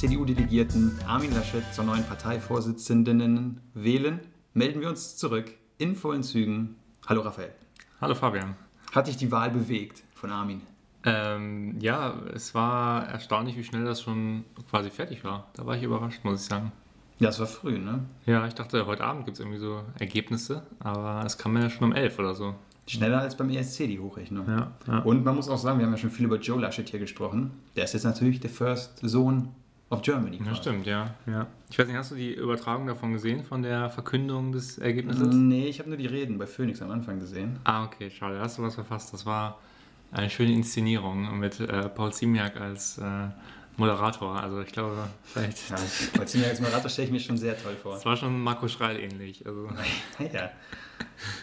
CDU-Delegierten Armin Laschet zur neuen Parteivorsitzenden wählen, melden wir uns zurück in vollen Zügen. Hallo Raphael. Hallo Fabian. Hat dich die Wahl bewegt von Armin? Ähm, ja, es war erstaunlich, wie schnell das schon quasi fertig war. Da war ich überrascht, muss ich sagen. Ja, es war früh, ne? Ja, ich dachte, heute Abend gibt es irgendwie so Ergebnisse, aber es kam ja schon um elf oder so. Schneller als beim ESC, die Hochrechnung. Ja, ja. Und man muss auch sagen, wir haben ja schon viel über Joe Laschet hier gesprochen. Der ist jetzt natürlich der First Sohn of Germany. Ja, quasi. stimmt, ja, ja. Ich weiß nicht, hast du die Übertragung davon gesehen, von der Verkündung des Ergebnisses? Nee, ich habe nur die Reden bei Phoenix am Anfang gesehen. Ah, okay, schade, da hast du was verfasst. Das war eine schöne Inszenierung mit äh, Paul Ziemiak als äh, Moderator. Also ich glaube, vielleicht. Ja, als mir jetzt Moderator stelle ich mir schon sehr toll vor. Das war schon Marco Schreil ähnlich. Also. Ja.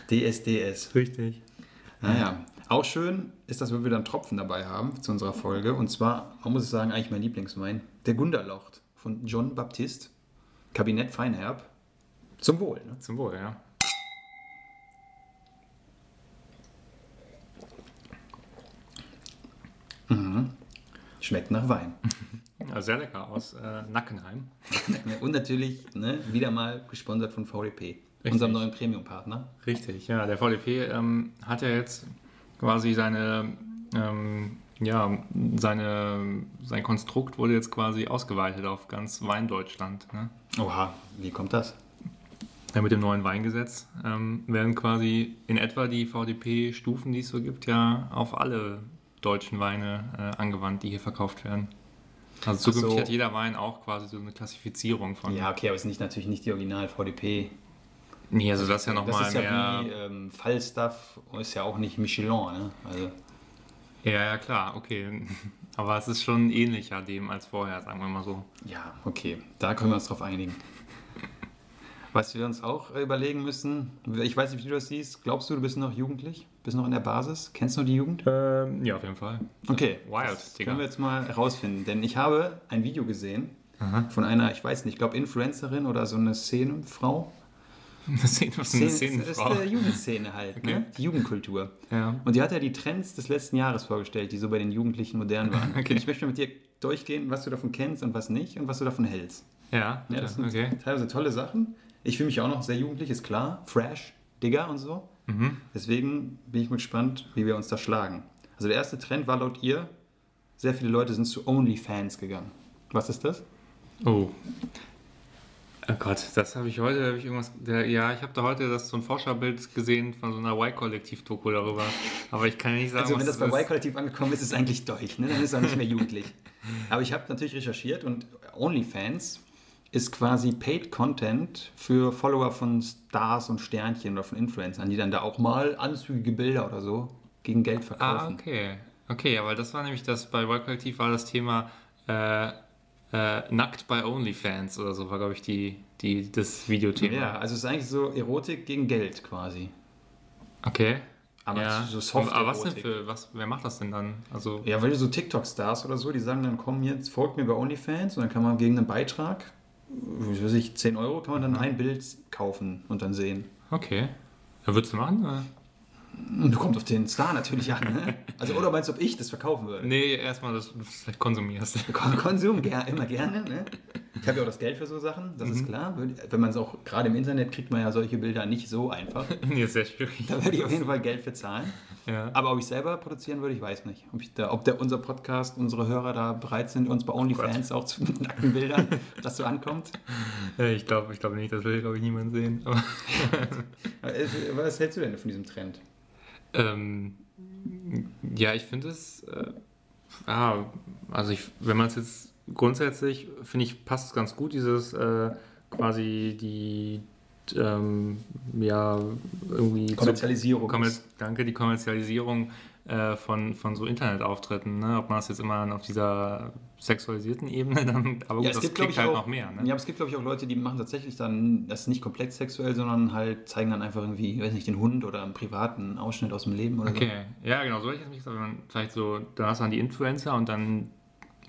DSDS. Richtig. Naja, auch schön ist, dass wir wieder einen Tropfen dabei haben zu unserer Folge. Und zwar, man muss ich sagen, eigentlich mein Lieblingswein. Der Gunderlocht von John Baptiste. Kabinett Feinherb. Zum Wohl. Ne? Zum Wohl, ja. Schmeckt nach Wein. ja sehr lecker aus äh, Nackenheim. Und natürlich ne, wieder mal gesponsert von VDP, Richtig. unserem neuen Premium-Partner. Richtig, ja. Der VDP ähm, hat ja jetzt quasi seine, ähm, ja, seine, sein Konstrukt wurde jetzt quasi ausgeweitet auf ganz Weindeutschland. Ne? Oha, wie kommt das? Ja, mit dem neuen Weingesetz ähm, werden quasi in etwa die VDP-Stufen, die es so gibt, ja auf alle deutschen Weine äh, angewandt, die hier verkauft werden. Also zukünftig so. hat jeder Wein auch quasi so eine Klassifizierung von. Ja, okay, aber es ist nicht, natürlich nicht die Original-VDP. Nee, also das ist ja Das nochmal ist ja mehr. wie ähm, Falstaff, ist ja auch nicht Michelin. Ne? Also, Ja, ja, klar, okay. Aber es ist schon ähnlicher dem als vorher, sagen wir mal so. ja, okay, da können wir uns drauf einigen. Was wir uns auch überlegen müssen, ich weiß nicht, wie du das siehst, glaubst du, du bist noch jugendlich? Bist noch in der Basis? Kennst du die Jugend? Ähm, ja, auf jeden Fall. Okay, Wild, das Digga. können wir jetzt mal herausfinden, denn ich habe ein Video gesehen Aha. von einer, ich weiß nicht, ich glaube Influencerin oder so eine Szenenfrau. Eine Szene, was ist eine Szene- das ist Szenenfrau. der Jugendszene halt, Okay. ne? die Jugendkultur. Ja. Und die hat ja die Trends des letzten Jahres vorgestellt, die so bei den Jugendlichen modern waren. Okay. Und ich möchte mit dir durchgehen, was du davon kennst und was nicht und was du davon hältst. Ja, Ja, das sind okay. teilweise tolle Sachen. Ich fühle mich auch noch sehr jugendlich, ist klar. Fresh, Digger und so. Mhm. Deswegen bin ich mal gespannt, wie wir uns da schlagen. Also der erste Trend war laut ihr, sehr viele Leute sind zu OnlyFans gegangen. Was ist das? Oh. Oh Gott, das habe ich heute, habe ich irgendwas, der, ja, ich habe da heute das so ein Forscherbild gesehen von so einer Y-Kollektiv-Doku darüber, aber ich kann nicht sagen, Also wenn was das bei. Y-Kollektiv angekommen ist, ist es eigentlich durch. Ne? Dann ist er nicht mehr jugendlich. Aber ich habe natürlich recherchiert und OnlyFans ist quasi Paid Content für Follower von Stars und Sternchen oder von Influencern, die dann da auch mal anzügige Bilder oder so gegen Geld Ah, verkaufen. okay. Okay, ja, weil das war nämlich das, bei Y-Kollektiv war das Thema äh, äh, nackt bei OnlyFans oder so, war, glaube ich, die, die, das Videothema. Ja, also es ist eigentlich so Erotik gegen Geld quasi. Okay. Aber ja. so soft Aber was denn für, was, wer macht das denn dann? Also, Ja, weil so TikTok-Stars oder so, die sagen dann, komm jetzt, folgt mir bei OnlyFans und dann kann man gegen einen Beitrag, wie weiß ich, 10 Euro, kann man dann ein Bild kaufen und dann sehen. okay. Ja, würdest du machen? Oder? Du kommst auf den Star natürlich an, ne? Also, oder meinst du, ob ich das verkaufen würde? Nee, erstmal, dass du das vielleicht konsumierst. Kon- Konsum, ger immer gerne, ne? Ich habe ja auch das Geld für so Sachen, das ist klar. Wenn man es auch, gerade im Internet kriegt man ja solche Bilder nicht so einfach. nee, ist sehr schwierig. Da würde ich auf jeden Fall Geld für zahlen. Ja. Aber ob ich selber produzieren würde, ich weiß nicht. Ob, da, ob der, unser Podcast, unsere Hörer da bereit sind, uns bei OnlyFans auch zu nackten Bildern, dass so ankommt. Ich glaube ich glaub nicht, das will, glaube ich, niemand sehen. Was hältst du denn von diesem Trend? Ähm, ja, ich finde es, äh, ja, also ich, wenn man es jetzt grundsätzlich, finde ich, passt es ganz gut, dieses äh, quasi die, ähm, ja, irgendwie... Kommerzialisierung. Kommer ist- danke, die Kommerzialisierung äh, von, von so Internetauftritten, ne? ob man das jetzt immer auf dieser sexualisierten Ebene dann, aber gut, Ja, es das gibt, glaube klingt ich, halt auch, noch mehr. Ne? Ja, aber es gibt, glaube ich, auch Leute, die machen tatsächlich dann das nicht komplett sexuell, sondern halt zeigen dann einfach irgendwie, ich weiß nicht, den Hund oder einen privaten Ausschnitt aus dem Leben oder Okay, ja, genau, so hätte ich es nicht gesagt. Wenn man vielleicht so, da hast du dann die Influencer und dann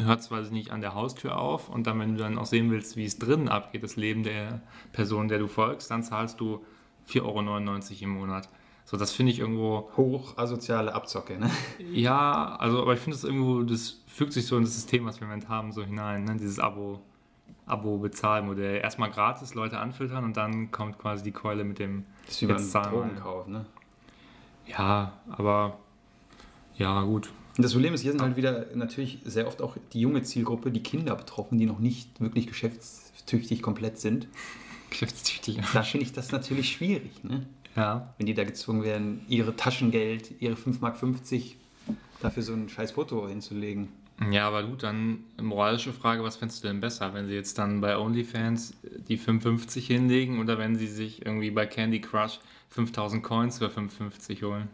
hört es quasi nicht an der Haustür auf und dann, wenn du dann auch sehen willst, wie es drinnen abgeht, das Leben der Person, der du folgst, dann zahlst du 4,99 Euro im Monat. So, das finde ich irgendwo. Hoch asoziale Abzocke, ne? Ja, also, aber ich finde es irgendwo, das fügt sich so in das System, was wir im Moment haben, so hinein, ne? Dieses Abo. Abo-Bezahlmodell. Erstmal gratis Leute anfiltern und dann kommt quasi die Keule mit dem. Das ist wie beim. Drogenkauf, ne? Ja, aber. Ja, gut. Und das Problem ist, hier sind halt wieder natürlich sehr oft auch die junge Zielgruppe, die Kinder betroffen, die noch nicht wirklich geschäftstüchtig komplett sind. Geschäftstüchtig. Da finde ich das natürlich schwierig, ne? Ja. Wenn die da gezwungen werden, ihre Taschengeld, ihre 5,50 Mark dafür so ein scheiß Foto hinzulegen. Ja, aber gut, dann moralische Frage, was fändest du denn besser, wenn sie jetzt dann bei OnlyFans die 55 hinlegen oder wenn sie sich irgendwie bei Candy Crush 5000 Coins für 55 holen?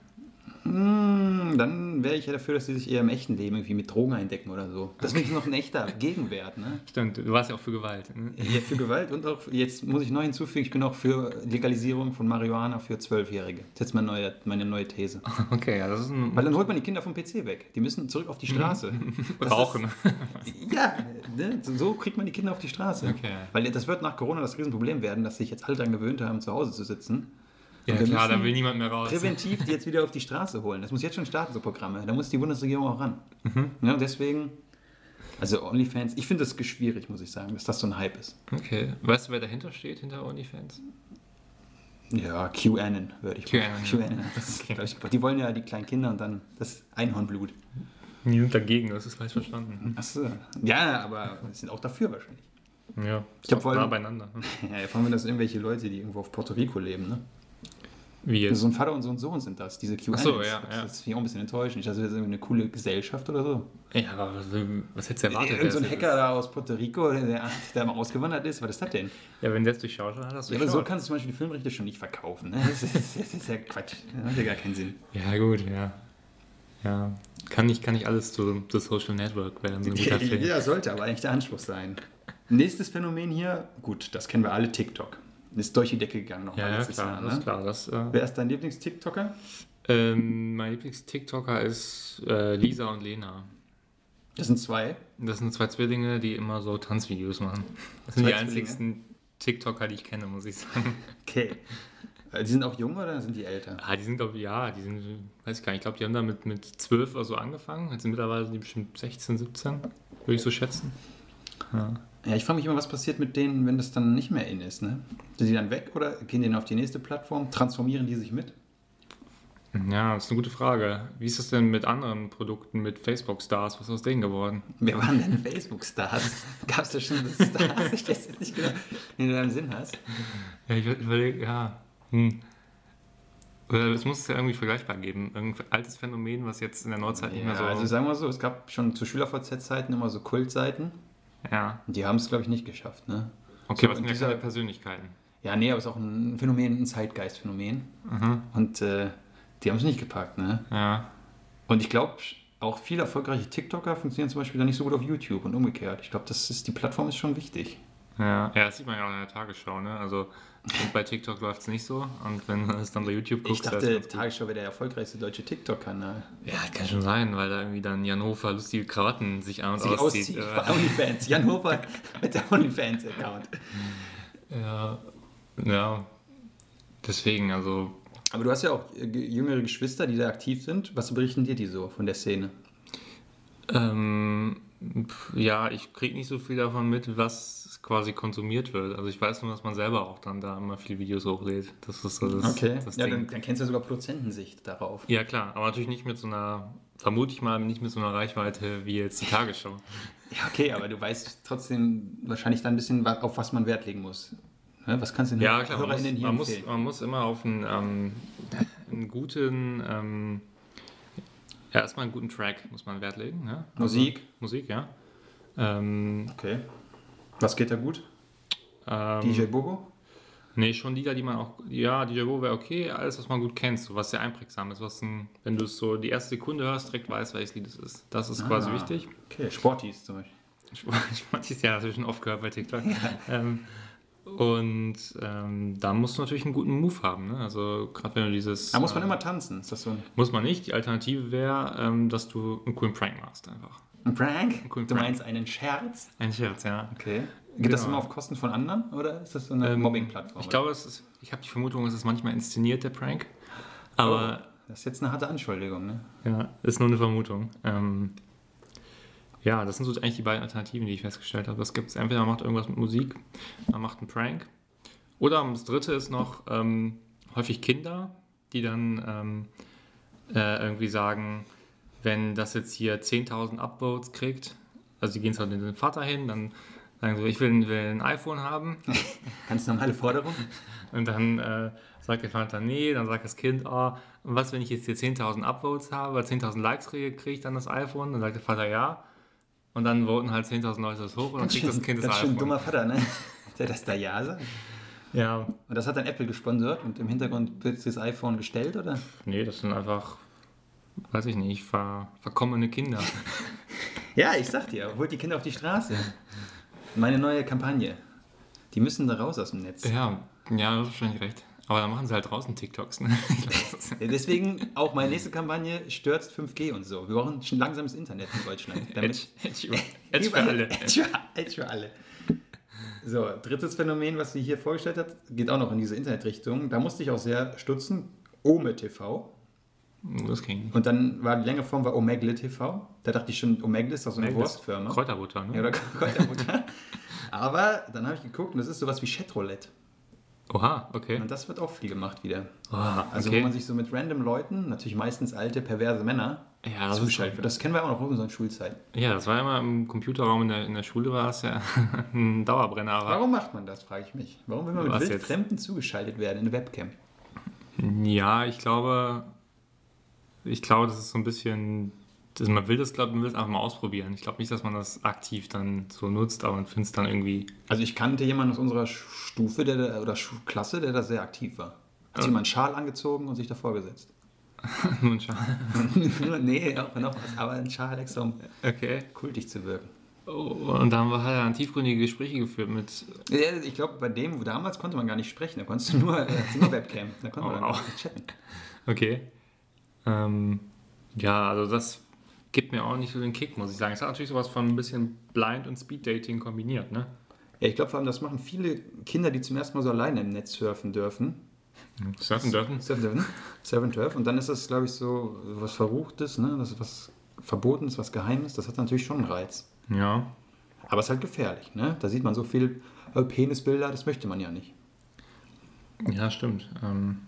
Hm, dann wäre ich ja dafür, dass sie sich eher im echten Leben irgendwie mit Drogen eindecken oder so. Das wäre noch ein echter Gegenwert, ne? Stimmt, du warst ja auch für Gewalt. Ne? Ja, für Gewalt und auch, jetzt muss ich neu hinzufügen, ich bin auch für Legalisierung von Marihuana für Zwölfjährige. Das ist jetzt meine neue, meine neue These. Okay, ja, das ist ein Weil dann holt man die Kinder vom PC weg. Die müssen zurück auf die Straße. Das Rauchen. Ist, ja, ne? so- so kriegt man die Kinder auf die Straße. Okay. Weil das wird nach Corona das Riesenproblem werden, dass sich jetzt alle daran gewöhnt haben, zu Hause zu sitzen. Ja, klar, da will niemand mehr raus. Präventiv die jetzt wieder auf die Straße holen. Das muss jetzt schon starten, so Programme. Da muss die Bundesregierung auch ran. Mhm. Ja, deswegen, also OnlyFans, ich finde das schwierig, muss ich sagen, dass das so ein Hype ist. Okay, weißt du, wer dahinter steht, hinter OnlyFans? Ja, QAnon würde ich QAnon, ja. QAnon. Das, ich, die wollen ja die kleinen Kinder und dann das Einhornblut. Die sind dagegen, das ist falsch verstanden. Achso. Ja, aber sind auch dafür wahrscheinlich. Ja, Ich vorhin- nah beieinander. Ja, vor allem, das irgendwelche Leute, die irgendwo auf Puerto Rico leben, ne? Wie jetzt? So ein Vater und so ein Sohn sind das, diese QAnons. So, ja, das ja. ist finde ich auch ein bisschen enttäuschend. Ich dachte, das ist eine coole Gesellschaft oder so. Ja, aber was, was hättest du erwartet? Irgend so ein dass- Hacker da aus Puerto Rico, der, der mal ausgewandert ist, was ist das denn? Ja, wenn der es durchschaut hat, hast du Ja, aber so kannst du zum Beispiel die Filmrechte schon nicht verkaufen. Ne? Das, ist, das ist ja Quatsch. Das hat ja gar keinen Sinn. Ja, gut, ja. Ja. Kann nicht, kann nicht alles zu The Social Network werden, so. Ja, sollte aber eigentlich der Anspruch sein. Nächstes Phänomen hier, gut, das kennen wir alle, TikTok. Ist durch die Decke gegangen noch Ja, letztes klar, Jahr. das Ne? ist klar. Das, äh, Wer ist dein Lieblings-TikToker? ähm, mein Lieblings-TikToker ist äh, Lisa und Lena. Das sind zwei. Das sind zwei Zwillinge, die immer so Tanzvideos machen. Das sind die Zwei Zwillinge? einzigsten TikToker, die ich kenne, muss ich sagen. Okay. Äh, Die sind auch jung oder sind die älter? Ah, die sind, glaube ich, ja, die sind, weiß ich gar nicht, ich glaube, die haben damit mit 12 oder so angefangen. Jetzt sind mittlerweile sind die bestimmt 16, 17, würde ich so schätzen. Ja. Ja, ich frage mich immer, was passiert mit denen, wenn das dann nicht mehr in ist. Ne? Sind die dann weg oder gehen die dann auf die nächste Plattform? Transformieren die sich mit? Ja, das ist eine gute Frage. Wie ist das denn mit anderen Produkten, mit Facebook-Stars? Was ist aus denen geworden? Wer waren denn Facebook-Stars? Gab es da schon Stars? Ich weiß jetzt nicht genau, wie du da im Sinn hast. Ja, ich überlege, ja. Hm. Es muss es ja irgendwie vergleichbar geben. Irgendein altes Phänomen, was jetzt in der Neuzeit nicht mehr Ja, so. also sagen wir so, es gab schon zu SchülerVZ-Zeiten immer so Kultseiten. Ja. Und die haben es, glaube ich, nicht geschafft. Ne? Okay, So, was sind und ja keine Persönlichkeiten? Ja, nee, aber es ist auch ein Phänomen, ein Zeitgeistphänomen. Mhm. Und äh, die haben es nicht gepackt. Ne? Ja. Und ich glaube, auch viele erfolgreiche TikToker funktionieren zum Beispiel dann nicht so gut auf YouTube und umgekehrt. Ich glaube, das ist, die Plattform ist schon wichtig. Ja. ja, das sieht man ja auch in der Tagesschau, ne? Also und bei TikTok läuft es nicht so. Und wenn du es dann bei YouTube Ich guckst, ist dachte. Tagesschau wäre der erfolgreichste deutsche TikTok-Kanal. Ja, kann schon sein, weil da irgendwie dann Jan Hofer lustige Krawatten sich an und Sich auszieht. auszieht. Äh, OnlyFans. Jan Hofer mit der OnlyFans-Account. ja. ja. Deswegen, also Aber du hast ja auch äh, jüngere Geschwister, die da aktiv sind. Was berichten dir die so von der Szene? Ähm, ja, ich kriege nicht so viel davon mit, was quasi konsumiert wird. Also ich weiß nur, dass man selber auch dann da immer viele Videos hochlädt. Das ist so das, das ja, dann, dann kennst du ja sogar Produzentensicht darauf. Ja, klar, aber natürlich nicht mit so einer, vermute ich mal, nicht mit so einer Reichweite wie jetzt die Tagesschau. Ja, okay, aber du weißt trotzdem wahrscheinlich dann ein bisschen, auf was man Wert legen muss. Ne, Was kannst du den Ja, klar, man muss, man, muss, man muss immer auf einen, ähm, einen guten, ähm, ja, erstmal einen guten Track muss man Wert legen. Ne? Musik. Musik, ja. Ähm, Okay. Was geht da gut? ähm, DJ Bobo? Nee, schon Lieder, die man auch, ja, DJ Bo wäre okay, alles, was man gut kennt, so was sehr einprägsam ist, was ein, wenn du es so die erste Sekunde hörst, direkt weißt, welches Lied es ist. Das ist quasi Ah. wichtig. Okay, Sporties zum Beispiel. Ich fand dieses Jahr natürlich schon oft gehört bei TikTok. Ähm, und ähm, da musst du natürlich einen guten Move haben. Ne? Also gerade wenn du dieses... Da muss man äh, immer tanzen. Ist das so ein, Muss man nicht. Die Alternative wäre, ähm, dass du einen coolen Prank machst einfach. Ein Prank? coolen du Prank. meinst einen Scherz? Ein Scherz, ja. Okay. Geht das Genau. immer auf Kosten von anderen oder ist das so eine Ähm, Mobbing-Plattform? Ich glaube, es ist, ich habe die Vermutung, es ist manchmal inszeniert, der Prank. Aber Oh, das ist jetzt eine harte Anschuldigung, ne? ja, ist nur eine Vermutung. Ähm, ja, das sind so eigentlich die beiden Alternativen, die ich festgestellt habe. Das gibt es entweder man macht irgendwas mit Musik, man macht einen Prank. Oder das dritte ist noch ähm, häufig Kinder, die dann ähm, äh, irgendwie sagen, wenn das jetzt hier 10.000 Upvotes kriegt, also die gehen zu den Vater hin, dann sagen so, ich will, will ein iPhone haben. Ganz normale Forderung. Und dann äh, sagt der Vater, nee, dann sagt das Kind, oh, was, wenn ich jetzt hier 10.000 Upvotes habe, 10.000 Likes kriege, kriege ich dann das iPhone? Dann sagt der Vater, ja. Und dann voten halt 10.000 Leute das hoch und dann kriegt das Kind das schön iPhone. dummer Vater, ne? Der das da Ja sagt. Ja, Und das hat dann Apple gesponsert und im Hintergrund wird das iPhone gestellt, oder? nee, das sind einfach, weiß ich nicht, ver, verkommene Kinder. Ja, ich sag dir, holt die Kinder auf die Straße. Meine neue Kampagne. Die müssen da raus aus dem Netz. ja, ja, du hast wahrscheinlich recht. Aber dann machen sie halt draußen TikToks. Ne? Deswegen auch meine nächste Kampagne stürzt 5G und so. Wir brauchen ein langsames Internet in Deutschland. Damit Edge, Edge, Edge für alle. Edge für, Edge für alle. So, drittes Phänomen, was sie hier vorgestellt hat, geht auch noch in diese Internetrichtung. Da musste ich auch sehr stutzen. Ome TV. Das ging. Und dann war die längere Form war Omegle TV. Da dachte ich schon, Omegle ist doch so eine Wurstfirma. Kräuterbutter, ne? Ja, oder Kräuterbutter. Aber dann habe ich geguckt und das ist sowas wie Chatroulette. Oha, okay. Und das wird auch viel gemacht wieder. Oha, Also okay. wo man sich so mit random Leuten, natürlich meistens alte, perverse Männer, Ja, das zuschaltet. Das kennen wir auch noch aus unserer Schulzeit. Ja, das war immer im Computerraum in der, in der Schule, war es ja ein Dauerbrenner. Aber Warum macht man das, frage ich mich. Warum will man mit Wildfremden zugeschaltet werden in eine Webcam? ja, ich glaube, ich glaube, das ist so ein bisschen, das, man will das, glaube man will es einfach mal ausprobieren. Ich glaube nicht, dass man das aktiv dann so nutzt, aber man findet es dann irgendwie. Also ich kannte jemanden aus unserer Stufe der, da- oder Klasse, der da sehr aktiv war. Hat sich Ja. mal einen Schal angezogen und sich davor gesetzt. Nun schau- nee, auch noch was, aber ein Schal extra, um okay. kultig zu wirken. Oh, und dann hat er dann tiefgründige Gespräche geführt mit. Ja, ich glaube, bei dem damals konnte man gar nicht sprechen, da konntest du nur, äh, nur Webcam, da konnte man Oh, wow. auch chatten. Okay. Ähm, ja, also das gibt mir auch nicht so den Kick, muss ich sagen. Es hat natürlich sowas von ein bisschen Blind und Speed Dating kombiniert, ne? Ja, ich glaube vor allem, das machen viele Kinder, die zum ersten Mal so alleine im Netz surfen dürfen. Surfen dürfen. Surfen dürfen. Surfen dürfen. Und dann ist das, glaube ich, so was Verruchtes, ne? Das ist was Verbotenes, was Geheimes. Das hat natürlich schon einen Reiz. Ja. Aber es ist halt gefährlich, ne? Da sieht man so viel äh, Penisbilder, das möchte man ja nicht. Ja, stimmt. Ähm,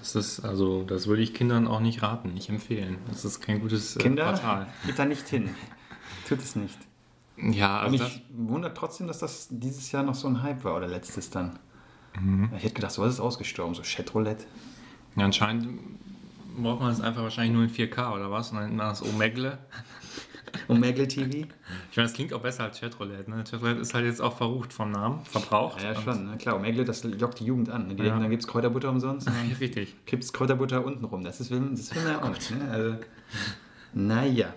das ist, also, das würde ich Kindern auch nicht raten, nicht empfehlen. Das ist kein gutes äh, Kinder, Portal. geht da nicht hin. Tut es nicht. Ja, Und also das, ich wundert trotzdem, dass das dieses Jahr noch so ein Hype war oder letztes dann. Mhm. Ich hätte gedacht, sowas ist ausgestorben, so Chatroulette. ja, anscheinend braucht man es einfach wahrscheinlich nur in 4K oder was? Und dann das Omegle. Omegle TV? Ich meine, das klingt auch besser als Chatroulette. Ne? Chatroulette ist halt jetzt auch verrucht vom Namen, verbraucht. Ja, ja schon, ne? klar. Omegle, das lockt die Jugend an. Ne? Die Ja. denken, dann gibt es Kräuterbutter umsonst. Ja, richtig. Gibt es Kräuterbutter unten rum. Das, ist, das will man ja auch nicht. Ne? Also, naja.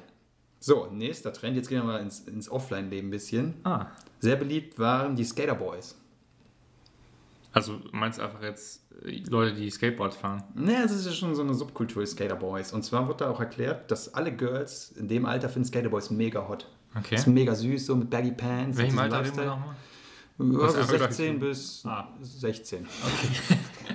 So, nächster Trend. Jetzt gehen wir mal ins, ins Offline-Leben ein bisschen. Ah. Sehr beliebt waren die Skaterboys. Also meinst du einfach jetzt Leute, die Skateboard fahren? Ne, also es ist schon so eine Subkultur, Skaterboys. Und zwar wird da auch erklärt, dass alle Girls in dem Alter finden Skaterboys mega hot. Okay. Das ist mega süß, so mit Baggy Pants. Welchem Alter reden wir nochmal? Ja, Was so einfach 16 gleich- bis Ah. 16.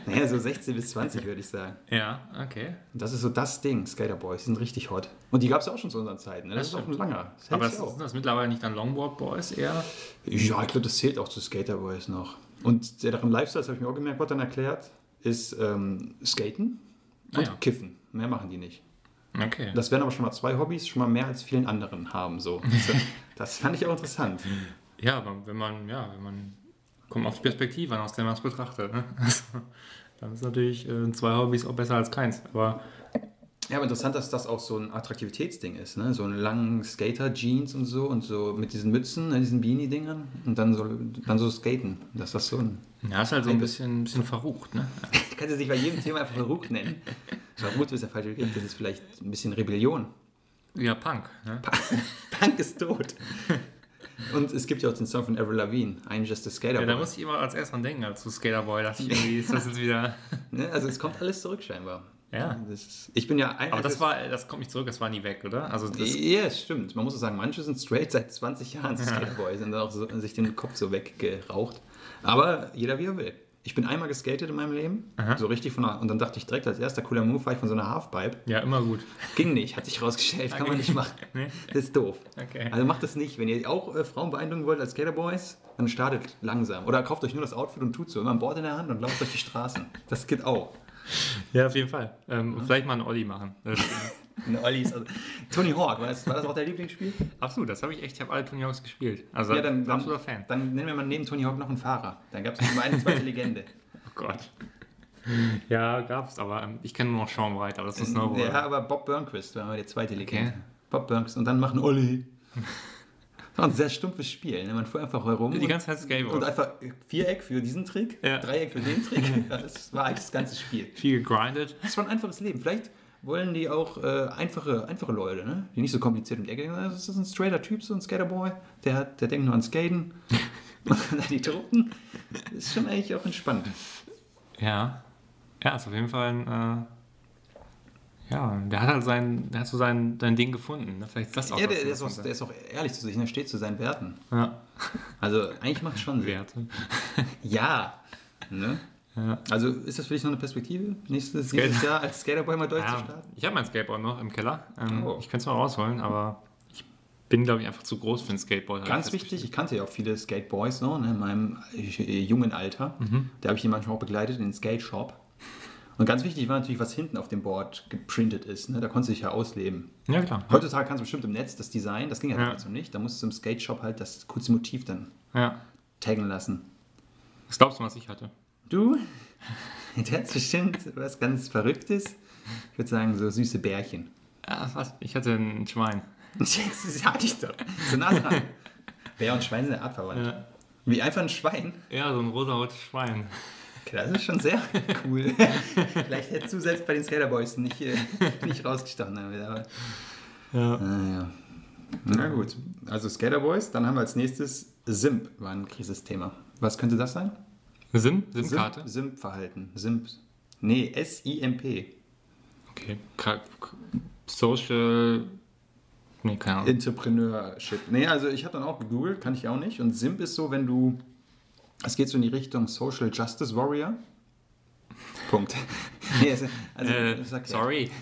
naja, so 16 bis 20 würde ich sagen. Ja, okay. Und das ist so das Ding, Skaterboys, die sind richtig hot. Und die gab es ja auch schon zu unseren Zeiten. Ne? Das, Das ist auch ein langer. Das Aber sich auch. das mittlerweile nicht dann Longboard Boys eher? Ja, ich glaube, das zählt auch zu Skaterboys noch. Und deren Lifestyle, das habe ich mir auch gemerkt, wird dann erklärt, ist ähm, Skaten und Ah ja. Kiffen. Mehr machen die nicht. Okay. Das wären aber schon mal zwei Hobbys, schon mal mehr als vielen anderen haben. So. Das, das fand ich auch interessant. Ja, aber wenn man, ja, wenn man, kommt auf die Perspektive an, aus der man es betrachtet. Ne? Also, dann ist natürlich äh, zwei Hobbys auch besser als keins. Aber Ja, aber interessant, dass das auch so ein Attraktivitätsding ist. Ne? So einen langen Skater-Jeans und so und so mit diesen Mützen, ne, diesen Beanie-Dingern und dann so, dann so skaten. Dass das so ein. ja, ist halt so ein bisschen, bisschen verrucht. Ne? Ich kann es nicht bei jedem Thema einfach verrucht nennen. Verrucht ist der falsche Begriff, das ist vielleicht ein bisschen Rebellion. Ja, Punk. Ne? Punk ist tot. Und es gibt ja auch den Song von Avril Lavigne, I'm Just a Skater Ja, da Boy. muss ich immer als erstes dran denken, als zu Skaterboy. Dachte ich irgendwie, ist das jetzt wieder. Ne? Also es kommt alles zurück scheinbar. Ja. Das ist, ich bin ja ein, Aber das war, das kommt nicht zurück, das war nie weg, oder? Also das, Ja, es stimmt. Man muss auch sagen, manche sind straight seit 20 Jahren Skaterboys und dann auch so, sich den Kopf so weggeraucht. Aber jeder wie er will. ich bin einmal geskatet in meinem Leben, Aha. so richtig von einer, und dann dachte ich direkt als erster cooler Move war ich von so einer Halfpipe. Ja, immer gut. Ging nicht, hat sich rausgestellt, kann man Okay. nicht machen. Das ist doof. Okay. Also macht das nicht. Wenn ihr auch äh, Frauen beeindrucken wollt als Skaterboys, dann startet langsam. Oder kauft euch nur das Outfit und tut so. Immer ein Board in der Hand und lauft durch die Straßen. Das geht auch. Ja, auf jeden Fall. Ähm, Vielleicht mal einen Olli machen. Das, Eine Ollis, also, Tony Hawk, war das, war das auch dein Lieblingsspiel? absolut, das habe ich echt. Ich habe alle Tony Hawks gespielt. Also Ja, dann, absoluter Fan. dann nennen wir mal neben Tony Hawk noch einen Fahrer. Dann gab es immer eine zweite Legende. Oh Gott. Ja, gab's, aber ähm, ich kenne nur noch Sean White, aber das ist ein Snowboarder. Ja, aber Bob Burnquist war der zweite Legende. Okay. Bob Burnquist und dann machen Olli. Das war ein sehr stumpfes Spiel. Ne? Man fuhr einfach herum Die und, ganze Zeit und Skateboard. einfach Viereck für diesen Trick, Ja. Dreieck für den Trick. Das war eigentlich das ganze Spiel. Viel gegrindet. Das war ein einfaches Leben. Vielleicht wollen die auch äh, einfache, einfache Leute, ne? die nicht so kompliziert um die Ecke denken. Das ist ein straighter Typ, so ein Skaterboy. Der, hat, der denkt nur an Skaten. die Truppen. Das ist schon eigentlich auch entspannt. Ja. Ja, ist auf jeden Fall ein. Äh, ja, der hat halt sein, der hat so sein, sein Ding gefunden. Ne? Vielleicht ist das auch Ja, der, der, ist auch, der ist auch ehrlich zu sich, er steht zu seinen Werten. Ja, Also eigentlich macht es schon Sinn. Werte. Ja. Ne? Ja. Also ist das für dich noch eine Perspektive, nächstes, nächstes Jahr als Skaterboy mal Ja, durchzustarten? ich habe mein Skateboard noch im Keller. Ähm, Oh. Ich könnte es mal rausholen, aber ich bin, glaube ich, einfach zu groß für ein Skateboard. Ganz ich wichtig, ich kannte ja auch viele Skateboys so, ne, in meinem äh, jungen Alter. Da habe ich die manchmal auch begleitet in den Skate Shop. Und ganz wichtig war natürlich, was hinten auf dem Board geprintet ist. Ne? Da konntest du dich ja ausleben. Ja, klar. Heutzutage kannst du bestimmt im Netz das Design, das ging ja, Ja. noch nicht. Da musst du im Skate Shop halt das kurze Motiv dann Ja. taggen lassen. Was glaubst du, was ich hatte? Du, der hat bestimmt was ganz Verrücktes. Ich würde sagen, so süße Bärchen. Ja, was? Ich hatte ein Schwein. Das hatte ich doch. So nah dran. Bär und Schwein sind eine Art verwandt. Ja. Wie einfach ein Schwein. Ja, so ein rosa-rotes Schwein. Okay, das ist schon sehr cool. Vielleicht hättest du selbst bei den Skaterboys nicht, äh, nicht rausgestochen. damit, Aber, Ja. ah, ja. Na gut. Also Skaterboys, dann haben wir als nächstes Simp, war ein Krisisthema. Was könnte das sein? Simp- Simp-Verhalten. Simp. Nee, S-I-M-P. Okay. Social. Nee, keine Ahnung. Entrepreneurship. Nee, also ich habe dann auch gegoogelt, kann ich auch nicht. Und Simp ist so, wenn du. Es geht so in die Richtung Social Justice Warrior. Punkt. nee, also, Äh, sorry.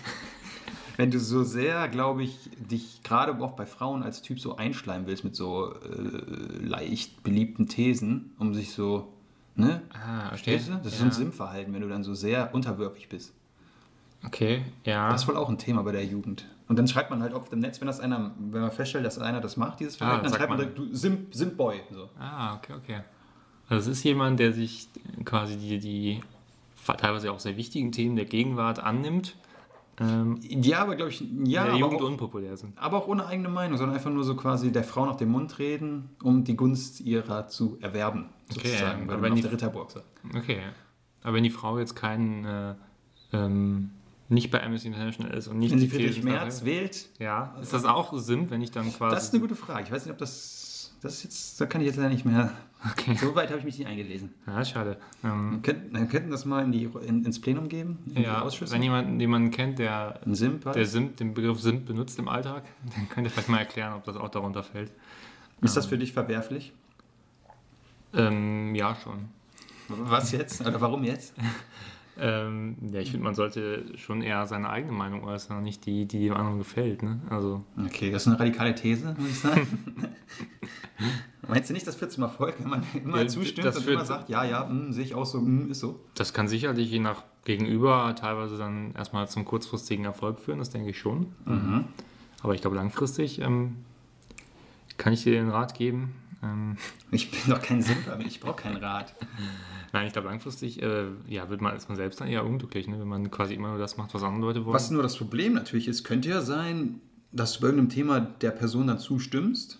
Wenn du so sehr, glaube ich, dich gerade auch bei Frauen als Typ so einschleimen willst mit so äh, leicht beliebten Thesen, um sich so. Ne? Ah, Verstehst du? Das ist so ein Sim-Verhalten, wenn du dann so sehr unterwürfig bist. Okay, ja. Das ist wohl auch ein Thema bei der Jugend. Und dann schreibt man halt oft im Netz, wenn das einer, wenn man feststellt, dass einer das macht, dieses Verhalten, dann dann schreibt man man- direkt, du Sim, Simp-Boy. So. Ah, okay, okay. Also es ist jemand, der sich quasi die, die teilweise auch sehr wichtigen Themen der Gegenwart annimmt, ähm, Ja, aber glaube ich, ja, der aber Jugend auch, unpopulär sind. aber auch ohne eigene Meinung, sondern einfach nur so quasi der Frau nach dem Mund reden, um die Gunst ihrer zu erwerben, Okay, sozusagen, ja, weil aber wenn die- der Ritterburg sagt. Okay. Aber wenn die Frau jetzt kein äh, ähm, nicht bei Amnesty International ist und nicht Wenn sie die Friedrich Merz wählt, Ja, ist das auch Sim, wenn ich dann quasi. das ist eine gute Frage. Ich weiß nicht, ob das, das ist jetzt, da kann ich jetzt leider nicht mehr, Okay. so weit habe ich mich nicht eingelesen. Ja, schade. Ähm, Könnt, dann könnten das mal in die, in, ins Plenum geben, in die ja, Ausschüsse? wenn jemand jemanden kennt, der, Simp, der Simp, den Begriff Simp benutzt im Alltag, dann könnt ihr vielleicht mal erklären, ob das auch darunter fällt. Ist das für dich verwerflich? Ähm, ja, schon. Was jetzt? Oder warum jetzt? Ähm, ja, ich finde, man sollte schon eher seine eigene Meinung äußern, nicht die, die dem anderen gefällt. Ne? Also, Okay, das ist eine radikale These, muss ich sagen. Meinst du nicht, das führt zum Erfolg, wenn man immer Ja, zustimmt und immer sagt, ja, ja, hm, sehe ich auch so, hm, ist so? das kann sicherlich je nach Gegenüber teilweise dann erstmal zum kurzfristigen Erfolg führen, das denke ich schon. Mhm. Aber ich glaube, langfristig ähm, kann ich dir den Rat geben. Ähm, Ich bin doch kein Simper, ich brauche keinen Rat. nein, ich glaube, langfristig äh, ja, wird man, ist man selbst dann eher unglücklich, ne? wenn man quasi immer nur das macht, was andere Leute wollen. Was nur das Problem natürlich ist, könnte ja sein, dass du bei irgendeinem Thema der Person dann zustimmst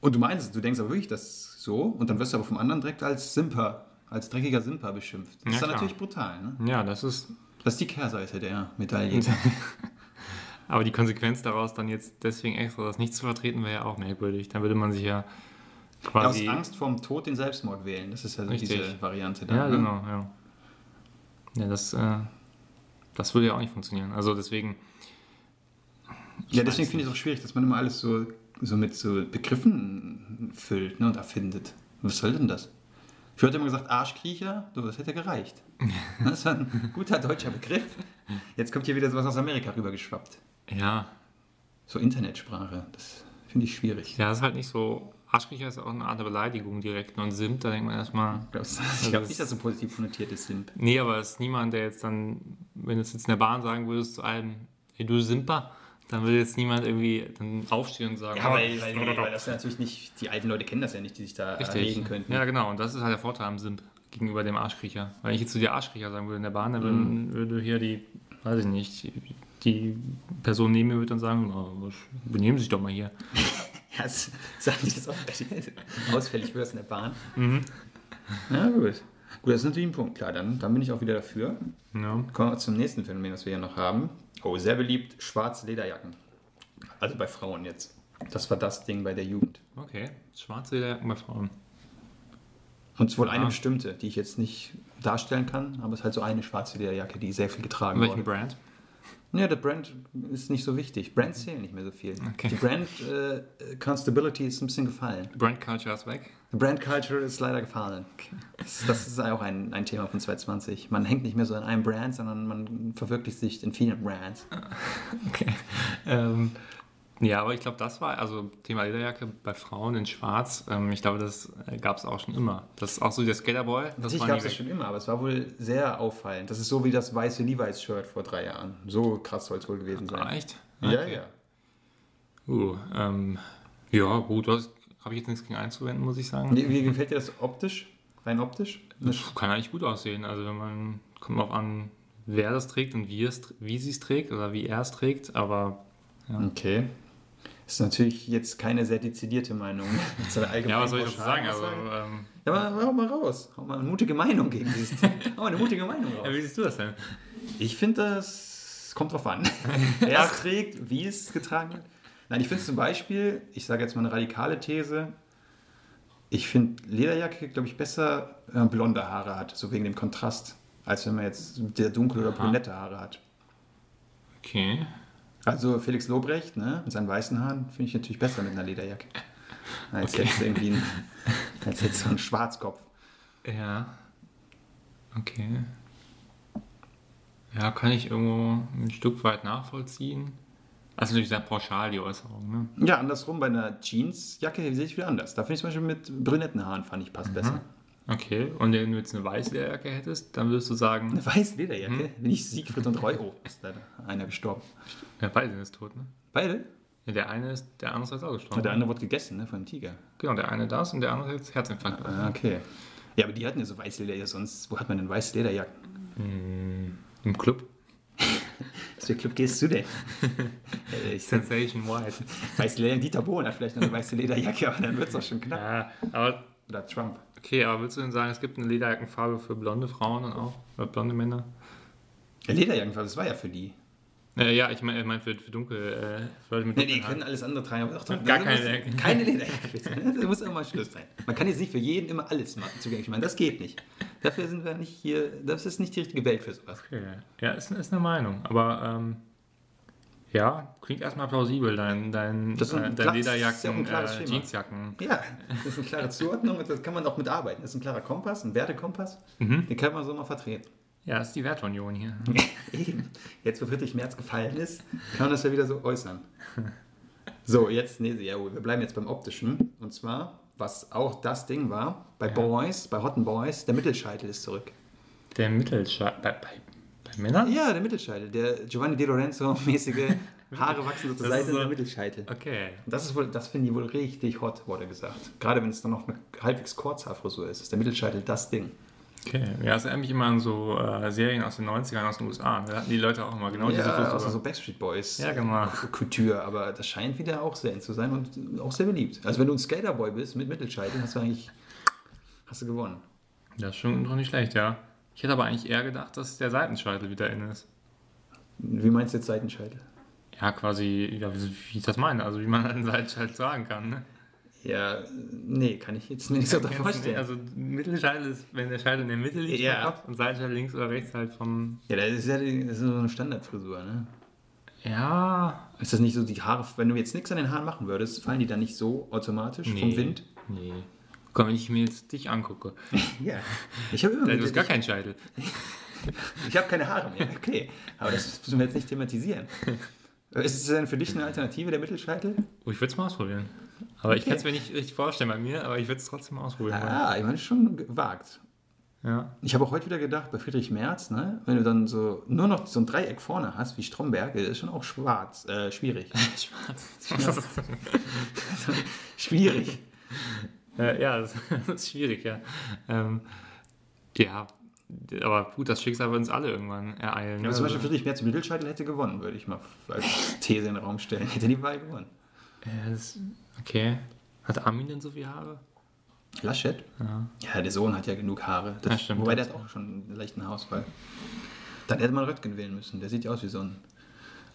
und du meinst, es, du denkst aber wirklich das so und dann wirst du aber vom anderen direkt als Simper, als dreckiger Simper beschimpft. Das Ja, ist dann klar. natürlich brutal, ne? Ja, das ist. Das ist die Kehrseite der Medaille. Aber die Konsequenz daraus, dann jetzt deswegen extra das nicht zu vertreten, wäre ja auch merkwürdig. Dann würde man sich ja Aus quasi. Angst vorm Tod den Selbstmord wählen. Das ist ja so Richtig. diese Variante. da, Ja, ne? genau, ja. Ja, das, äh, das würde ja auch nicht funktionieren. Also deswegen. Ja, deswegen finde ich es auch schwierig, dass man immer alles so, so mit so Begriffen füllt ne, und erfindet. Was soll denn das? Ich hörte immer gesagt, Arschkriecher, so, das hätte gereicht. Das war ein guter deutscher Begriff. Jetzt kommt hier wieder sowas aus Amerika rübergeschwappt. Ja. So Internetsprache, das finde ich schwierig. Ja, das ist halt nicht so. Arschkriecher ist auch eine Art Beleidigung direkt. Und Simp, da denkt man erstmal. Das, ich glaube nicht, dass so positiv konnotiert ist, Simp. Nee, aber es ist niemand, der jetzt dann, wenn du es jetzt in der Bahn sagen würdest zu einem, hey du Simper, dann würde jetzt niemand irgendwie dann aufstehen und sagen, Ja, weil, weil, weil, weil das natürlich nicht, die alten Leute kennen das ja nicht, die sich da Richtig. erregen könnten. Ja, genau. Und das ist halt der Vorteil am Simp gegenüber dem Arschkriecher. Wenn ich jetzt zu dir Arschkriecher sagen würde in der Bahn, dann würden, würde hier die, weiß ich nicht, die Person neben mir würde dann sagen, oh, benehmen Sie sich doch mal hier. Ja, das sag nicht, dass auch ausfällig wirst in der Bahn. Ja, gut. Gut, das ist natürlich ein Punkt, klar. Dann, dann bin ich auch wieder dafür. Ja. Kommen wir zum nächsten Phänomen, was wir hier noch haben. Oh, sehr beliebt, schwarze Lederjacken. Also bei Frauen jetzt. Das war das Ding bei der Jugend. Okay. Schwarze Lederjacken bei Frauen. Und es wohl eine Ah. bestimmte, die ich jetzt nicht darstellen kann, aber es ist halt so eine schwarze Lederjacke, die sehr viel getragen Welchen wurde. Brand? Ja, der Brand ist nicht so wichtig. Brands zählen nicht mehr so viel. Okay. Die Brand äh, Constability ist ein bisschen gefallen. Brand Culture ist weg. Brand Culture ist leider gefallen. Das, das ist auch ein, ein Thema von 2020. Man hängt nicht mehr so an einem Brand, sondern man verwirklicht sich in vielen Brands. Okay. Ähm, ja, aber ich glaube, das war, also Thema Lederjacke bei Frauen in Schwarz, ähm, ich glaube, das gab es auch schon immer. Das ist auch so der Skaterboy. Das gab es schon immer, aber es war wohl sehr auffallend. Das ist so wie das weiße Levi's-Shirt vor drei Jahren. So krass soll es wohl gewesen sein. Ah, echt? Ja, Okay. ja. Uh, ähm, ja, gut, habe ich jetzt nichts gegen einzuwenden, muss ich sagen. Wie, wie gefällt dir das optisch? Rein optisch? Das kann eigentlich gut aussehen. Also wenn man, kommt auch an, wer das trägt und wie, es, wie sie es trägt oder wie er es trägt, aber Okay. Ist natürlich jetzt keine sehr dezidierte Meinung. Eine allgemeine ja, was soll ich dazu sagen? Also, ähm, Ja, aber hau mal raus. Hau mal eine mutige Meinung gegen dieses Thema. Hau mal eine mutige Meinung raus. ja, wie siehst du das denn? Ich finde, das kommt drauf an. Wer es trägt, wie es getragen wird. Nein, ich finde zum Beispiel, ich sage jetzt mal eine radikale These, ich finde Lederjacke, glaube ich, besser, wenn man blonde Haare hat, so wegen dem Kontrast, als wenn man jetzt sehr dunkle oder brünette Haare hat. Okay. Also Felix Lobrecht, ne, mit seinen weißen Haaren, finde ich natürlich besser mit einer Lederjacke. Als Okay. jetzt irgendwie ein, als jetzt so ein Schwarzkopf. Ja. Okay. Ja, kann ich irgendwo ein Stück weit nachvollziehen. Also natürlich sehr pauschal die Äußerung, ne? Ja, andersrum, bei einer Jeansjacke sehe ich wieder anders. Da finde ich zum Beispiel mit brünetten Haaren, fand ich, passt Mhm. besser. Okay, und wenn du jetzt eine weiße Lederjacke hättest, dann würdest du sagen, Eine weiße Lederjacke? Mhm. Wenn ich Siegfried und Roy, oh, ist leider einer gestorben. ja, beide sind jetzt tot, ne? Beide? Ja, der eine ist, der andere ist jetzt auch gestorben. Und der andere wurde gegessen, ne, von einem Tiger. Genau, der eine das und der andere jetzt Herzinfarkt. Ah, okay. Ja, aber die hatten ja so weiße Lederjacke, sonst, wo hat man denn weiße Lederjacken? Hm, Im Club. Was für Club gehst du denn? Sensation White. weiße Lederjacke, Dieter Bohlen hat vielleicht noch eine weiße Lederjacke, aber dann wird es auch schon knapp. Ja, aber Oder Trump. okay, aber willst du denn sagen, es gibt eine Lederjackenfarbe für blonde Frauen dann auch? Oder blonde Männer? Ja, Lederjacken, das war ja für die. Äh, ja, ich meine ich mein für, für dunkel, äh, für Leute mit Nee, die können alles andere tragen, aber doch, Gar das keine Lederjacke. Keine Lederjacke. Da muss immer mal Schluss sein. Man kann jetzt nicht für jeden immer alles machen, zugänglich machen. Das geht nicht. Dafür sind wir nicht hier, das ist nicht die richtige Welt für sowas. Okay. Ja, ist, ist eine Meinung. Aber ähm, ja, klingt erstmal plausibel, dein, dein, Das äh, dein ja auch Lederjacken, ein äh, Schema. Jeansjacken. Ja, das ist eine klare Zuordnung und das kann man auch mitarbeiten. Das ist ein klarer Kompass, ein Wertekompass. Mhm. Den kann man so mal vertreten. Ja, das ist die Wertunion hier. Eben. Jetzt, wo Friedrich Merz gefallen ist, kann man das ja wieder so äußern. So, jetzt, nee, ja, wir bleiben jetzt beim Optischen. Und zwar, was auch das Ding war, bei Boys, bei Hotten Boys, der Mittelscheitel ist zurück. Der Mittelscheitel. Bei, bei Männern? Ja, der Mittelscheitel. Der Giovanni Di Lorenzo-mäßige Haare wachsen so zur Seite so- der Mittelscheitel. Okay. Und das ist wohl, das finde ich wohl richtig hot, wurde gesagt. Gerade wenn es dann noch eine halbwegs Kurzhaarfrisur ist, ist der Mittelscheitel das Ding. Okay. Ja, es erinnert mich immer an so äh, Serien aus den 90ern aus den USA. Da hatten die Leute auch immer genau diese ja, Frisur. also so Backstreet Boys. Ja, genau. Couture, aber das scheint wieder auch sehr in zu sein und auch sehr beliebt. Also wenn du ein Skaterboy bist mit Mittelscheitel, hast du eigentlich hast du gewonnen. Das ist schon noch nicht schlecht, ja. Ich hätte aber eigentlich eher gedacht, dass der Seitenscheitel wieder in ist. Wie meinst du jetzt Seitenscheitel? Ja, quasi, ja, wie, wie ich das meine. Also wie man einen Seitenscheitel tragen kann. Ne? Ja, nee, kann ich jetzt mir nicht so Kennst du vorstellen. Also Mittelscheitel ist, wenn der Scheitel in der Mitte liegt Ja. vom und Seitenscheitel links oder rechts halt vom... ja, das ist ja das ist so eine Standardfrisur, ne? Ja, Ist das nicht so die Haare, wenn du jetzt nichts an den Haaren machen würdest, fallen die dann nicht so automatisch vom Nee. Wind? nee. Komm, wenn ich mir jetzt dich angucke. Ja. Ich habe immer Du hast gar keinen Scheitel. Ich habe keine Haare mehr, okay. Aber das müssen wir jetzt nicht thematisieren. Ist es denn für dich eine Alternative, der Mittelscheitel? Oh, ich würde es mal ausprobieren. Aber ich Okay. kann es mir nicht richtig vorstellen bei mir, aber ich würde es trotzdem mal ausprobieren. Ah, ich meine, schon gewagt. Ja. Ich habe auch heute wieder gedacht, bei Friedrich Merz, ne, wenn du dann so nur noch so ein Dreieck vorne hast, wie Stromberg, ist schon auch schwarz, äh, schwierig. Schwarz. schwierig. Äh, ja, das, ist schwierig, ja. Ähm, ja, aber gut, das Schicksal wird uns alle irgendwann ereilen. Ja, ne? zum Beispiel Friedrich Merz im Mittelscheitel hätte gewonnen, würde ich mal als These in den Raum stellen. Hätte die Wahl gewonnen. Das, okay. Hat Armin denn so viele Haare? Laschet? Ja. Ja, der Sohn hat ja genug Haare. Das, Ja, stimmt. wobei der hat auch schon einen leichten Haarausfall. Dann hätte man Röttgen wählen müssen. Der sieht ja aus wie so ein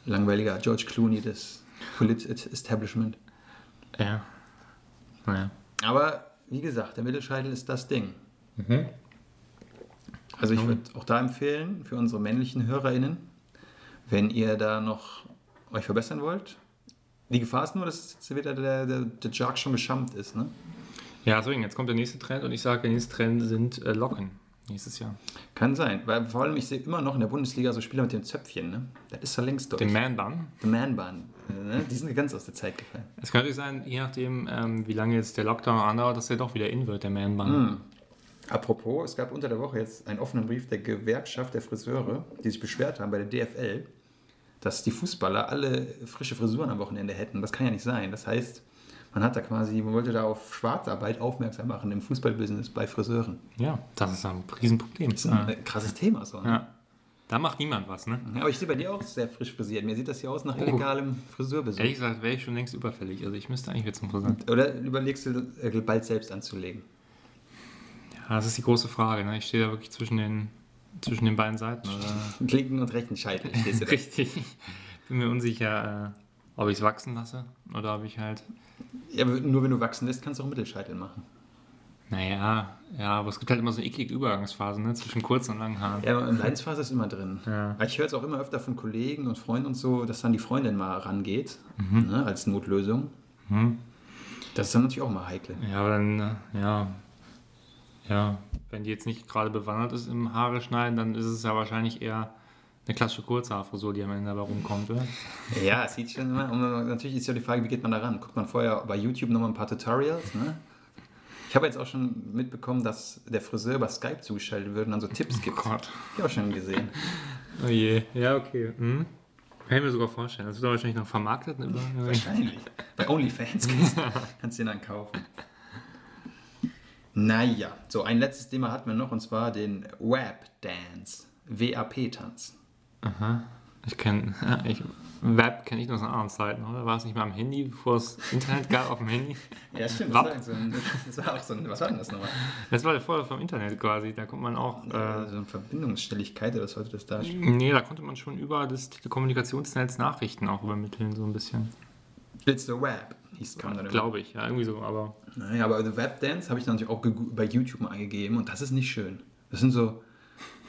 langweiliger George Clooney des Polit-Establishment. Ja. Naja. Aber wie gesagt, der Mittelscheitel ist das Ding. Mhm. Also ich würde auch da empfehlen, für unsere männlichen HörerInnen, wenn ihr da noch euch verbessern wollt. Die Gefahr ist nur, dass jetzt wieder der, der, der Jark schon beschammt ist. Ne? Ja, deswegen, jetzt kommt der nächste Trend und ich sage, der nächste Trend sind äh, Locken nächstes Jahr. Kann sein. Weil vor allem, ich sehe immer noch in der Bundesliga so Spieler mit dem Zöpfchen. Ne? Das ist ja längst durch. Den Man-Bun. Man-Bun. äh, Ne? Die sind ganz aus der Zeit gefallen. Es könnte sein, je nachdem, ähm, wie lange jetzt der Lockdown andauert, dass der doch wieder in wird, der Man-Bun. Hm. Apropos, es gab unter der Woche jetzt einen offenen Brief der Gewerkschaft der Friseure, die sich beschwert haben bei der DFL, dass die Fußballer alle frische Frisuren am Wochenende hätten. Das kann ja nicht sein. Das heißt, man hat da quasi, man wollte da auf Schwarzarbeit aufmerksam machen im Fußballbusiness bei Friseuren. Ja, das ist ein Riesenproblem. Das ist ein äh, krasses Thema so. Ne? Ja. Da macht niemand was, ne? Ja, aber ich sehe bei dir auch sehr frisch frisiert. Mir sieht das hier aus nach illegalem Friseurbesuch. Ehrlich gesagt wäre ich schon längst überfällig. Also ich müsste eigentlich jetzt zum Friseur. Oder überlegst du äh, bald selbst anzulegen? Ja, das ist die große Frage. Ne? Ich stehe da wirklich zwischen den, zwischen den beiden Seiten. Oder? Linken und rechten Scheitel. Richtig. Bin mir unsicher, äh, ob ich es wachsen lasse oder ob ich halt. Ja, nur wenn du wachsen lässt, kannst du auch Mittelscheitel machen. Naja, ja, aber es gibt halt immer so eklige Übergangsphasen ne? zwischen kurzen und langen Haaren. Ja, aber Leidensphase ist immer drin. Ja. Ich höre es auch immer öfter von Kollegen und Freunden und so, dass dann die Freundin mal rangeht, Mhm. ne, als Notlösung. Das ist dann natürlich auch mal heikel. Ja, aber dann, äh, ja. Ja, wenn die jetzt nicht gerade bewandert ist im Haare schneiden, dann ist es ja wahrscheinlich eher eine klassische Kurzhaarfrisur, die am Ende dabei rumkommt, oder? Ja, es sieht schon immer. Und natürlich ist ja die Frage, wie geht man da ran? Guckt man vorher bei YouTube nochmal ein paar Tutorials, ne? Ich habe jetzt auch schon mitbekommen, dass der Friseur über Skype zugeschaltet wird und dann so Tipps gibt. Oh Gott. Ich habe auch schon gesehen. Oh je. Ja, okay. Hm? Kann ich mir sogar vorstellen. Das wird aber wahrscheinlich noch vermarktet. Ne? Wahrscheinlich. Bei OnlyFans kannst, kannst du den dann kaufen. Naja, so ein letztes Thema hatten wir noch und zwar den Web Dance. WAP-Tanz. Aha. Ich kenne, ich, Web kenne ich noch aus anderen Zeiten, oder? War es nicht mal am Handy, bevor es Internet gab auf dem Handy? Ja, stimmt. Das war, so ein, das war auch so ein. Was war denn das nochmal? Das war der Vorder vom Internet quasi. Da konnte man auch. Äh, so eine Verbindungsstelligkeit oder was sollte das darstellen? nee, da konnte man schon über das Telekommunikationsnetz Nachrichten auch übermitteln, so ein bisschen. It's the Web, hieß kam dann. Glaube ich, ja, irgendwie so, aber. Naja, aber The Web Dance habe ich dann natürlich auch bei YouTube mal eingegeben und das ist nicht schön. Das sind so.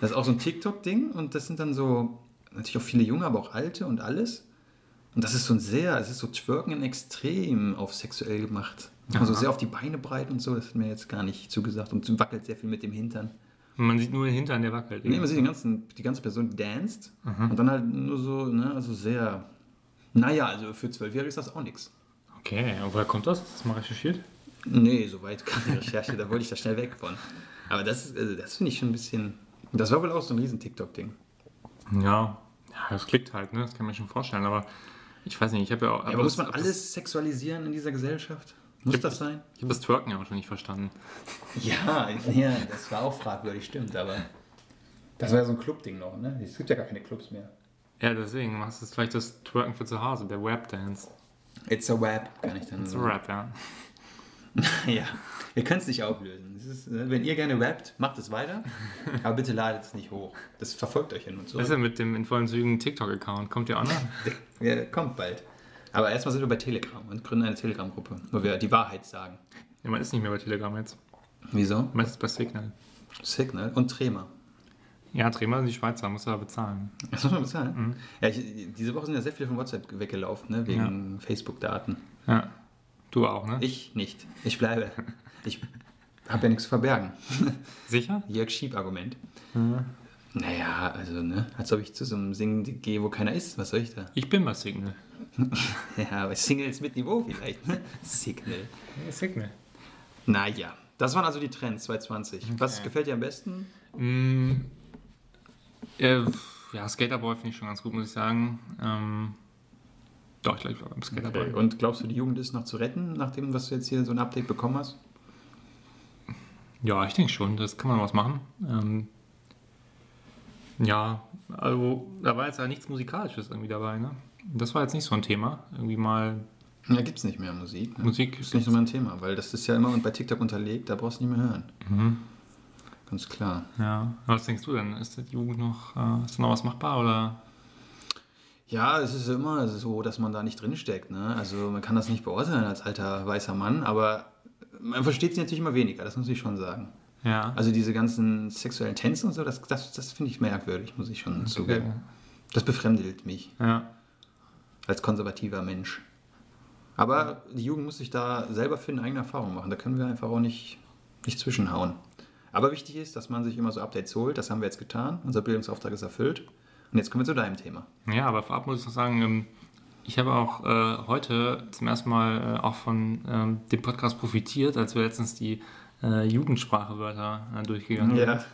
Das ist auch so ein TikTok-Ding und das sind dann so. Natürlich auch viele Junge, aber auch alte und alles. Und das ist so ein sehr, es ist so Twerken in Extrem auf sexuell gemacht. Also Aha. sehr auf die Beine breit und so, das hat mir jetzt gar nicht zugesagt und wackelt sehr viel mit dem Hintern. Man sieht nur den Hintern, der wackelt. Nee, man sieht den ganzen, die ganze Person danced und dann halt nur so, ne, also sehr. Naja, also für Zwölfjährige ist das auch nichts. Okay, und woher kommt das? Hast du mal recherchiert? Nee, soweit kam die Recherche, da wollte ich da schnell weg von. Aber das, ist- also das finde ich schon ein bisschen. Das war wohl auch so ein riesen TikTok-Ding. Ja, ja, das klickt halt, ne? Das kann man schon vorstellen, aber ich weiß nicht, ich habe ja auch. aber muss das- man alles sexualisieren in dieser Gesellschaft? Muss Ich- das sein? Ich habe das Twerken ja auch schon nicht verstanden. Ja, ja, das war auch fragwürdig, stimmt, aber. Das war ja so ein Club-Ding noch, ne? Es gibt ja gar keine Clubs mehr. Ja, deswegen machst du vielleicht das Twerken für zu Hause, der Webdance. It's a Web, kann ich dann Das ist Rap, ja. Ja, ihr könnt es nicht auflösen. Ist, äh, wenn ihr gerne rappt, macht es weiter, aber bitte ladet es nicht hoch. Das verfolgt euch ja nur Was so. ist denn mit dem in vollen Zügen TikTok-Account? Kommt ihr auch noch? Ja, kommt bald. Aber erstmal sind wir bei Telegram und gründen eine Telegram-Gruppe, wo wir die Wahrheit sagen. Ja, man ist nicht mehr bei Telegram jetzt. Wieso? Man ist bei Signal. Signal und Trema. Ja, Trema sind die Schweizer, muss er bezahlen. Das muss man bezahlen. Ja, ich, diese Woche sind ja sehr viele von WhatsApp weggelaufen, ne, wegen Facebook-Daten. Ja. Du auch, ne? Ich nicht. Ich bleibe. Ich hab ja nichts zu verbergen. Sicher? Jörg Schieb-Argument. Naja, also, ne, als ob ich zu so einem Singen gehe, wo keiner ist. Was soll ich da? Ich bin mal Signal. Ja, aber Singles mit Niveau vielleicht, ne? Signal. Ja, Signal. Naja, das waren also die Trends 2020. Was Okay. gefällt dir am besten? Mm, äh, ja, Skaterboy finde ich schon ganz gut, muss ich sagen. Ähm, doch, ich glaube, ich beim Skaterboy. Okay. Und glaubst du, die Jugend ist noch zu retten, nachdem was du jetzt hier so ein Update bekommen hast? Ja, ich denke schon, das kann man was machen. Ähm, ja, also da war jetzt ja nichts Musikalisches irgendwie dabei, ne? Das war jetzt nicht so ein Thema. Irgendwie mal Ja, gibt's nicht mehr Musik. Ne? Musik. ist nicht so mein Thema, weil das ist ja immer bei TikTok unterlegt, da brauchst du nicht mehr hören. Mhm. Ganz klar. Ja, was denkst du denn? Ist die Jugend noch, äh, ist da noch was machbar oder? Ja, es ist immer so, dass man da nicht drinsteckt. Ne? Also man kann das nicht beurteilen als alter weißer Mann, aber man versteht sie natürlich immer weniger, das muss ich schon sagen. Ja. Also diese ganzen sexuellen Tänze und so, das, das, das finde ich merkwürdig, muss ich schon zugeben. Das befremdelt mich Ja. als konservativer Mensch. Aber die Jugend muss sich da selber finden, eigene Erfahrungen machen. Da können wir einfach auch nicht, nicht zwischenhauen. Aber wichtig ist, dass man sich immer so Updates holt. Das haben wir jetzt getan. Unser Bildungsauftrag ist erfüllt. Und jetzt kommen wir zu deinem Thema. Ja, aber vorab muss ich noch sagen, ähm, ich habe auch äh, heute zum ersten Mal äh, auch von ähm, dem Podcast profitiert, als wir letztens die äh, Jugendsprachewörter äh, durchgegangen Ja. sind.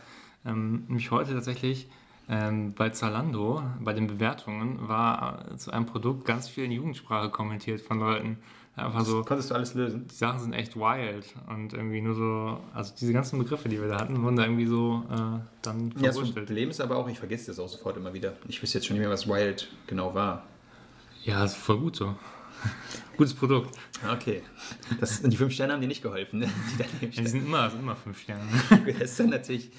Ähm, nämlich heute tatsächlich ähm, bei Zalando, bei den Bewertungen, war äh, zu einem Produkt ganz viel in Jugendsprache kommentiert von Leuten. Einfach so, Konntest du alles lösen? die Sachen sind echt wild und irgendwie nur so, also diese ganzen Begriffe, die wir da hatten, wurden da irgendwie so äh, dann Ja, das verwurschtelt. Problem ist aber auch, ich vergesse das auch sofort immer wieder. Ich wüsste jetzt schon nicht mehr, was Wild genau war. Ja, ist voll gut so. Gutes Produkt. Okay. Das, die fünf Sterne haben dir nicht geholfen, ne? die die sind immer, sind immer fünf Sterne. Das ist dann natürlich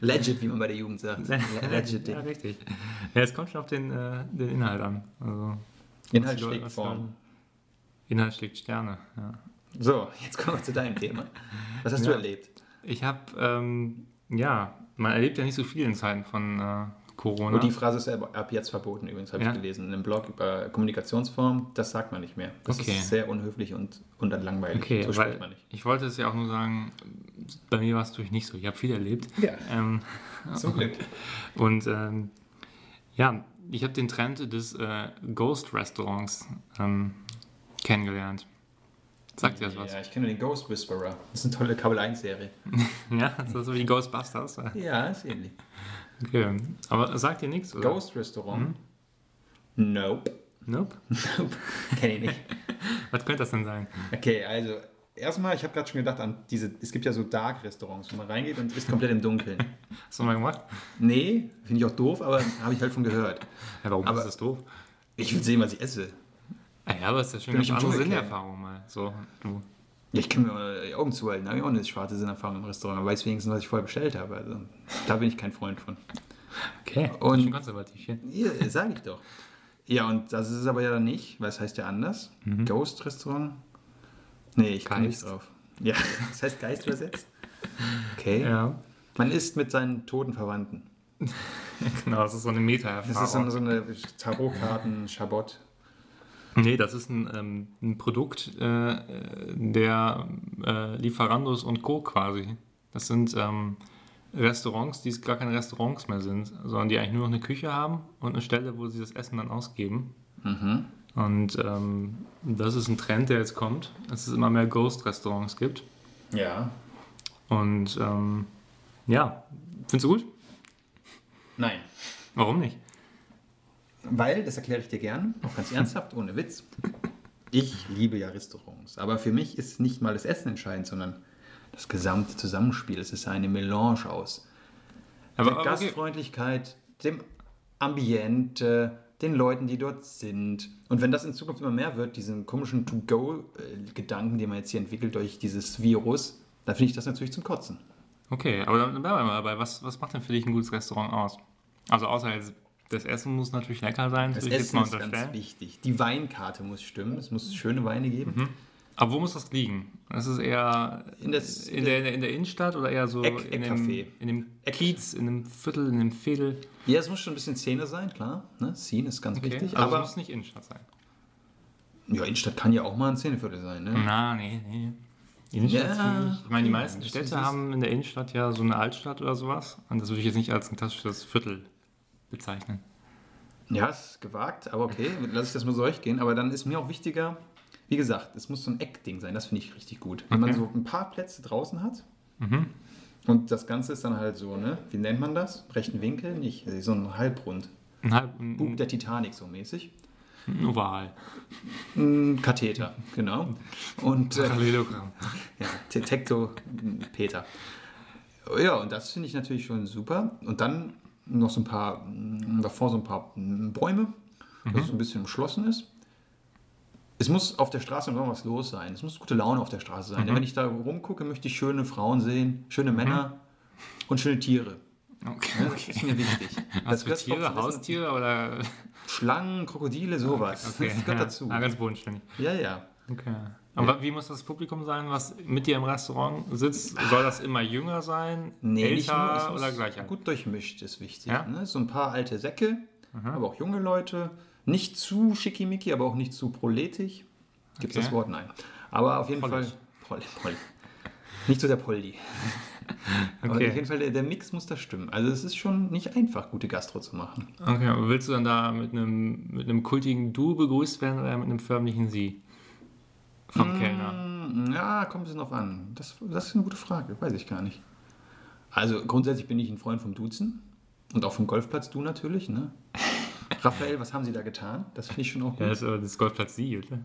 legit, wie man bei der Jugend sagt. Legit. ja, richtig. Ja, es kommt schon auf den, äh, den Inhalt an. Also, Inhalt schlägt Form. Inhalt schlägt Sterne, ja. So, jetzt kommen wir zu deinem Thema. Was hast du Ja. erlebt? Ich habe, ähm, ja, man erlebt ja nicht so viel in Zeiten von äh, Corona. Und die Phrase ist ab jetzt verboten übrigens, habe Ja. ich gelesen. In einem Blog über Kommunikationsform, das sagt man nicht mehr. Das Okay. ist sehr unhöflich und, und dann langweilig. okay, so spricht man nicht. ich wollte es ja auch nur sagen, bei mir war es natürlich nicht so. Ich habe viel erlebt. Ja, Ähm, zum Glück. Und ähm, ja, ich habe den Trend des äh, Ghost-Restaurants ähm, kennengelernt. Sagt dir das was? Ja, ich kenne den Ghost Whisperer. Das ist eine tolle Kabel 1-Serie. Ja, das ist so wie Ghostbusters. Ja, ist ähnlich. Okay, aber sagt dir nichts, oder? Ghost Restaurant? Nope. Nope. Kenne ich nicht. Was könnte das denn sein? Okay, also erstmal, ich habe gerade schon gedacht an diese, es gibt ja so Dark-Restaurants, wo man reingeht und ist komplett im Dunkeln. Hast du mal gemacht? Nee, finde ich auch doof, aber habe ich halt von gehört. Ja, warum Aber- ist das doof? Ich will sehen, was ich esse. Ja, aber es ist ja schon eine andere Sinnerfahrung mal. So, du. Ja, ich kann mir die Augen zuhalten, da habe ich auch eine schwarze Sinnerfahrung im Restaurant. Aber weiß wenigstens, was ich vorher bestellt habe. Also, da bin ich kein Freund von. Okay, Und- schon konservativ hier. Ja, sage ich doch. Ja, und das ist es aber ja dann nicht, weil es heißt ja anders. Mhm. Ghost Restaurant? Nee, ich komme nicht Geist. drauf. Ja, das heißt Geist übersetzt. Okay. Ja, Man isst mit seinen toten Verwandten. genau, das ist so eine Das Meta-Erfahrung. ist so eine, so eine Tarotkarten, Schabott. Nee, das ist ein, ähm, ein Produkt äh, der äh, Lieferandos und Co. quasi. Das sind ähm, Restaurants, die gar keine Restaurants mehr sind, sondern die eigentlich nur noch eine Küche haben und eine Stelle, wo sie das Essen dann ausgeben. Mhm. Und ähm, das ist ein Trend, der jetzt kommt, dass es immer mehr Ghost-Restaurants gibt. Ja. Und ähm, ja, findest du gut? Nein. Warum nicht? Weil, das erkläre ich dir gern, auch ganz ernsthaft, ohne Witz. Ich liebe ja Restaurants, aber für mich ist nicht mal das Essen entscheidend, sondern das gesamte Zusammenspiel. Es ist eine Melange aus Aber, der aber. Gastfreundlichkeit, dem Ambiente, den Leuten, die dort sind. Und wenn das in Zukunft immer mehr wird, diesen komischen To-Go-Gedanken, den man jetzt hier entwickelt durch dieses Virus, dann finde ich das natürlich zum Kotzen. Okay, aber dann bleiben wir mal dabei. Was, was macht denn für dich ein gutes Restaurant aus? Also außer jetzt, das Essen muss natürlich lecker sein, Das jetzt Essen ist ganz wichtig. Die Weinkarte muss stimmen. Es muss schöne Weine geben. Aber wo muss das liegen? Ist es eher In das- in, der, in der Innenstadt oder eher so Eck- in, dem, in dem Eck- Kiez, in dem Viertel, in dem Viertel? Ja, es muss schon ein bisschen Szene sein, klar. Ne? Scene ist ganz Okay. wichtig. also aber es muss nicht Innenstadt sein. ja, Innenstadt kann ja auch mal ein Szeneviertel sein. Ne? Na, nee, nee. Innenstadt Ja, ich. Meine, die meisten das Städte ist- haben in der Innenstadt ja so eine Altstadt oder sowas. Und das würde ich jetzt nicht als ein klassisches Viertel bezeichnen. Ja, ist gewagt, aber okay, lass ich das mal so durchgehen. Aber dann ist mir auch wichtiger, wie gesagt, es muss so ein Eckding sein, das finde ich richtig gut. Wenn man Okay. so ein paar Plätze draußen hat Mhm. und das Ganze ist dann halt so, ne, wie nennt man das? Rechten Winkel? Nicht, also so ein Halbrund. Ein, halb, Bug der Titanic so mäßig. ein Oval. Ein Katheter, genau. Und äh, Parallelogramm. ja, Detekto Peter. Ja, und das finde ich natürlich schon super. Und dann noch so ein paar, mh, davor so ein paar mh, Bäume, dass es ein bisschen umschlossen ist. Es muss auf der Straße noch was los sein. Es muss gute Laune auf der Straße sein. Denn Wenn ich da rumgucke, möchte ich schöne Frauen sehen, schöne Männer und schöne Tiere. Okay. Ja, Das ist mir wichtig. Was für gehört auch Tiere? Haustiere oder? Schlangen, Krokodile, sowas. Okay. Das gehört dazu. Ah, ganz bodenständig. Ja, ja. Okay. Aber wie muss das Publikum sein, was mit dir im Restaurant sitzt? Soll das immer jünger sein, nicht älter nur, oder gleich alt? Gut durchmischt ist wichtig. Ja? Ne? So ein paar alte Säcke, aber auch junge Leute. Nicht zu schickimicki, aber auch nicht zu proletig. Gibt es Okay. das Wort? Nein. Aber auf jeden Pollig. Fall. Polly, Polly. Nicht so der Poldi. Aber Okay. auf jeden Fall, der, der Mix muss da stimmen. Also es ist schon nicht einfach, gute Gastro zu machen. Okay, aber willst du dann da mit einem, mit einem kultigen Du begrüßt werden oder mit einem förmlichen Sie? Vom Kellner. Mm, Ja, kommt bisschen drauf an. Das, das ist eine gute Frage, weiß ich gar nicht. Also grundsätzlich bin ich ein Freund vom Duzen und auch vom Golfplatz du natürlich. Ne? Raphael, was haben Sie da getan? Das finde ich schon auch Ja, gut. das ist aber das Golfplatz Sie, oder?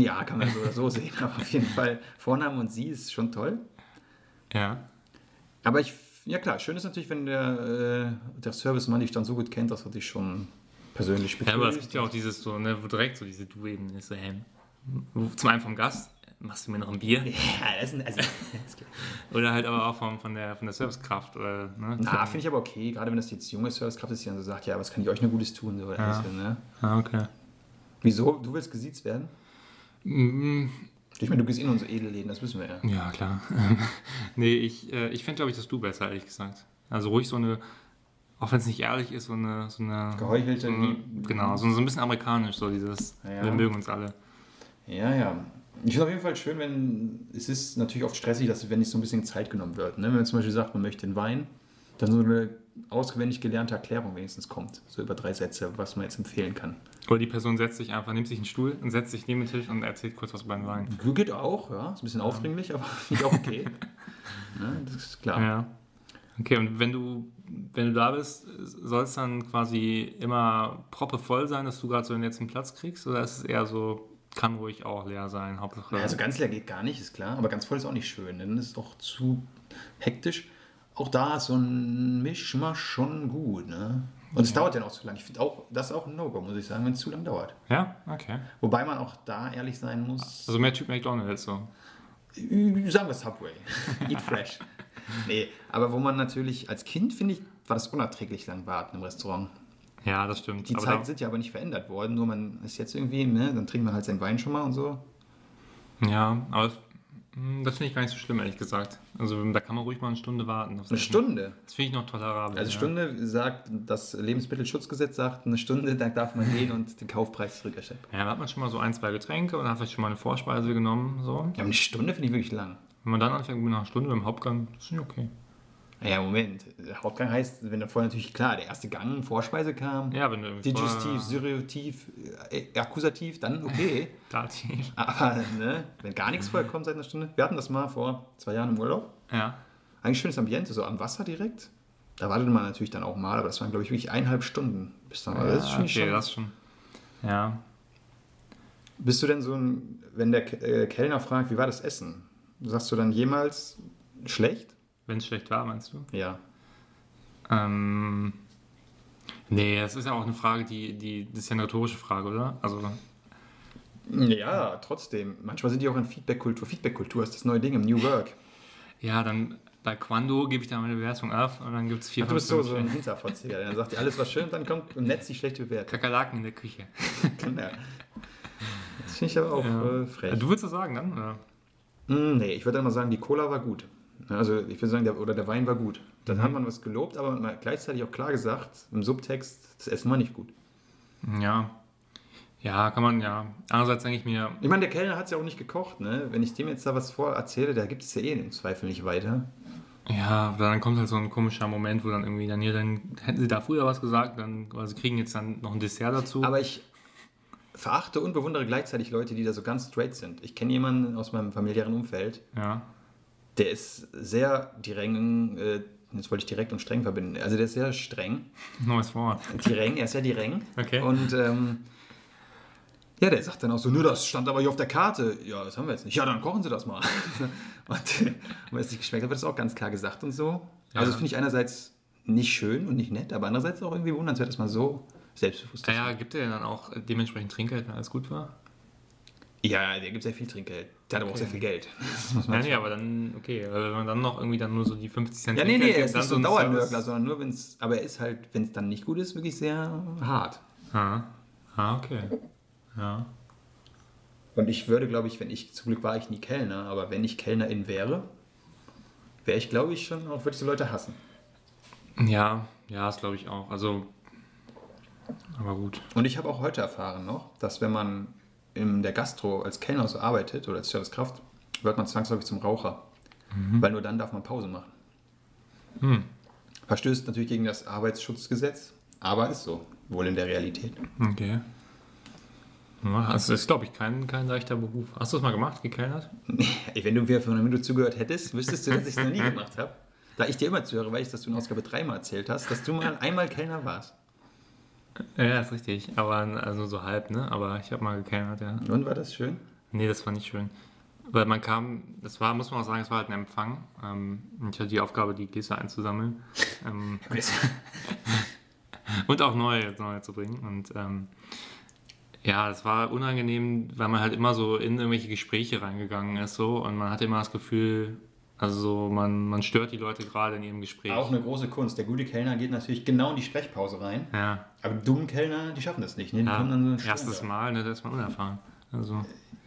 Ja, kann man so oder so sehen, aber auf jeden Fall Vorname und Sie ist schon toll. Ja. Aber ich, ja klar, schön ist natürlich, wenn der, äh, der Servicemann dich dann so gut kennt, dass er dich schon persönlich Ja, aber es begrüßt. gibt ja auch dieses so, ne, wo direkt so diese Du-Ebene ist. So, hey, zum einen vom Gast, machst du mir noch ein Bier? ja, das ist, also. Oder halt aber auch vom, von, der, von der Servicekraft. Oder, ne? Na, finde ich aber okay, gerade wenn das jetzt junge Servicekraft ist, die dann so sagt, ja, was kann ich euch nur Gutes tun? So, Ja. also, ne? Ah, okay. Wieso? Du willst gesiezt werden? Mm, Ich meine, du gehst in unsere Edelläden, das wissen wir ja. Ja, klar. nee, ich, äh, ich fände, glaube ich, das Du besser, ehrlich gesagt. Also ruhig so eine, auch wenn es nicht ehrlich ist, so eine... So eine Geheuchelte so eine, Genau, so, so ein bisschen amerikanisch, so dieses, Ja. wir mögen uns alle. Ja, ja. Ich finde auf jeden Fall schön, wenn, es ist natürlich oft stressig, dass wenn nicht so ein bisschen Zeit genommen wird. Ne? Wenn man zum Beispiel sagt, man möchte einen Wein, dann so eine auswendig gelernte Erklärung wenigstens kommt. So über drei Sätze, was man jetzt empfehlen kann. Oder die Person setzt sich einfach, nimmt sich einen Stuhl und setzt sich neben den Tisch und erzählt kurz was beim Wein. Geht auch, ja. Ist ein bisschen aufdringlich, aber finde ich auch okay. ne? Das ist klar. Ja. Okay, und wenn du, wenn du da bist, soll es dann quasi immer proppevoll sein, dass du gerade so den letzten Platz kriegst? Oder ist es eher so, kann ruhig auch leer sein, Hauptsache... Ja, also ganz leer geht gar nicht, ist klar. Aber ganz voll ist auch nicht schön. Dann ist es auch zu hektisch. Auch da ist so ein Mischmasch schon gut. Ne? Und es dauert ja noch zu lange. Ich finde auch, das ist auch ein No-Go, muss ich sagen, wenn es zu lange dauert. ja? Okay. Wobei man auch da ehrlich sein muss. Also mehr Typ McDonalds so. Sagen wir Subway. Eat fresh. nee, aber wo man natürlich, als Kind finde ich, war das unerträglich lang warten im Restaurant. Ja, das stimmt. Die Aber Zeiten sind ja aber nicht verändert worden, nur man ist jetzt irgendwie, ne, dann trinkt man halt seinen Wein schon mal und so. Ja, aber das, hm, das finde ich gar nicht so schlimm, ehrlich gesagt. Also da kann man ruhig mal eine Stunde warten. Eine Essen. Stunde. Das finde ich noch tolerabel. Also ja. Stunde sagt, das Lebensmittelschutzgesetz sagt, eine Stunde, da darf man gehen und den Kaufpreis zurückerstatten. Ja, da hat man schon mal so ein, zwei Getränke und hat vielleicht schon mal eine Vorspeise genommen. So. Ja, aber eine Stunde finde ich wirklich lang. Wenn man dann anfängt mit einer Stunde beim Hauptgang, das ist nicht okay. Ja, Moment. Der Hauptgang heißt, wenn da vorher natürlich klar, der erste Gang, Vorspeise kam, Ja, wenn du irgendwie Digestiv, vorher- Syriativ, äh, Akkusativ, dann okay. Dativ. Aber ne, wenn gar nichts vorher kommt seit einer Stunde. Wir hatten das mal vor zwei Jahren im Urlaub. Ja. Eigentlich schönes Ambiente, so am Wasser direkt. Da wartet man natürlich dann auch mal, aber das waren, glaube ich, wirklich eineinhalb Stunden. Bis dann, das ist ja schon, okay, schon. das schon. Ja. Bist du denn so ein, wenn der äh, Kellner fragt, wie war das Essen? Sagst du dann jemals schlecht? Wenn es schlecht war, meinst du? Ja. Ähm, nee, das ist ja auch eine Frage, die, die, das ist ja eine rhetorische Frage, oder? Also, Ja, trotzdem. Manchmal sind die auch in Feedback-Kultur. Feedback-Kultur ist das neue Ding im New Work. ja, dann bei Quando gebe ich da meine Bewertung ab und dann gibt es vier Ach, du bist so, so ein Hinterfotziger. Dann sagt dir alles, was schön, dann kommt im Netz die schlechte Bewertung. Kakerlaken in der Küche. Ja. Das finde ich aber auch Ja. äh, frech. Du würdest das sagen dann? Oder? Mm, nee, ich würde immer sagen, die Cola war gut. Also ich würde sagen, der, oder der Wein war gut. Dann hat man was gelobt, aber man gleichzeitig auch klar gesagt, im Subtext, das Essen war nicht gut. Ja. Ja, kann man, ja. Andererseits denke ich mir, Ich meine, der Kellner hat es ja auch nicht gekocht, ne? Wenn ich dem jetzt da was vorerzähle, da gibt es ja eh im Zweifel nicht weiter. ja, dann kommt halt so ein komischer Moment, wo dann irgendwie dann hier, dann hätten sie da früher was gesagt, dann quasi kriegen jetzt dann noch ein Dessert dazu. Aber ich verachte und bewundere gleichzeitig Leute, die da so ganz straight sind. Ich kenne jemanden aus meinem familiären Umfeld, ja. Der ist sehr direkt, äh, jetzt wollte ich direkt und streng verbinden. Also der ist sehr streng. Neues Wort. Direng, er ist sehr direng. Okay. Und ähm, ja, der sagt dann auch so, nur das stand aber hier auf der Karte. Ja, das haben wir jetzt nicht. Ja, dann kochen Sie das mal. und äh, wenn es nicht geschmeckt hat, wird das auch ganz klar gesagt und so. Also Ja. das finde ich einerseits nicht schön und nicht nett, aber andererseits auch irgendwie wundernswert, dass man so selbstbewusst ist. Ja, gibt er dann auch dementsprechend Trinkgeld, wenn alles gut war? Ja, der gibt sehr viel Trinkgeld. Der hat aber auch sehr viel Geld. Ja, nee, aber dann, okay, wenn man dann noch irgendwie dann nur so die 50 Cent Ja, nee, nee, er ist nicht so ein Dauernörgler, sondern nur wenn es, aber er ist halt, wenn es dann nicht gut ist, wirklich sehr hart. Ah, ah okay. Ja. Und ich würde, glaube ich, wenn ich, zum Glück war ich nie Kellner, aber wenn ich Kellnerin wäre, wäre ich, glaube ich, schon auch, würde ich so Leute hassen. Ja, ja, das glaube ich auch. Also, aber gut. Und ich habe auch heute erfahren noch, dass wenn man in der Gastro als Kellner so arbeitet oder als Servicekraft, wird man zwangsläufig zum Raucher. Weil nur dann darf man Pause machen. Hm. Verstößt natürlich gegen das Arbeitsschutzgesetz, aber ist so, wohl in der Realität. Okay. Also, das ist, glaube ich, kein, kein leichter Beruf. Hast du es mal gemacht, gekellnert? Wenn du mir vor einer Minute zugehört hättest, wüsstest du, dass ich es noch nie gemacht habe. Da ich dir immer zuhöre, weiß ich, dass du in Ausgabe 3 mal erzählt hast, dass du mal einmal Kellner warst. Ja, ist richtig. Aber also so halb, ne? Aber ich habe mal gekellnert, ja. Und war das schön? Nee, das war nicht schön. Weil man kam, das war, muss man auch sagen, es war halt ein Empfang. Ähm, ich hatte die Aufgabe, die Gläser einzusammeln. Ähm, und auch neue, neue zu bringen. Und ähm, ja, es war unangenehm, weil man halt immer so in irgendwelche Gespräche reingegangen ist so und man hatte immer das Gefühl, also so, man, man stört die Leute gerade in ihrem Gespräch. Auch eine große Kunst. Der gute Kellner geht natürlich genau in die Sprechpause rein. Ja, Aber die dummen Kellner, die schaffen das nicht. Ne? Die ja kommen dann so erstes Mal, ne, da ist man unerfahren. Also.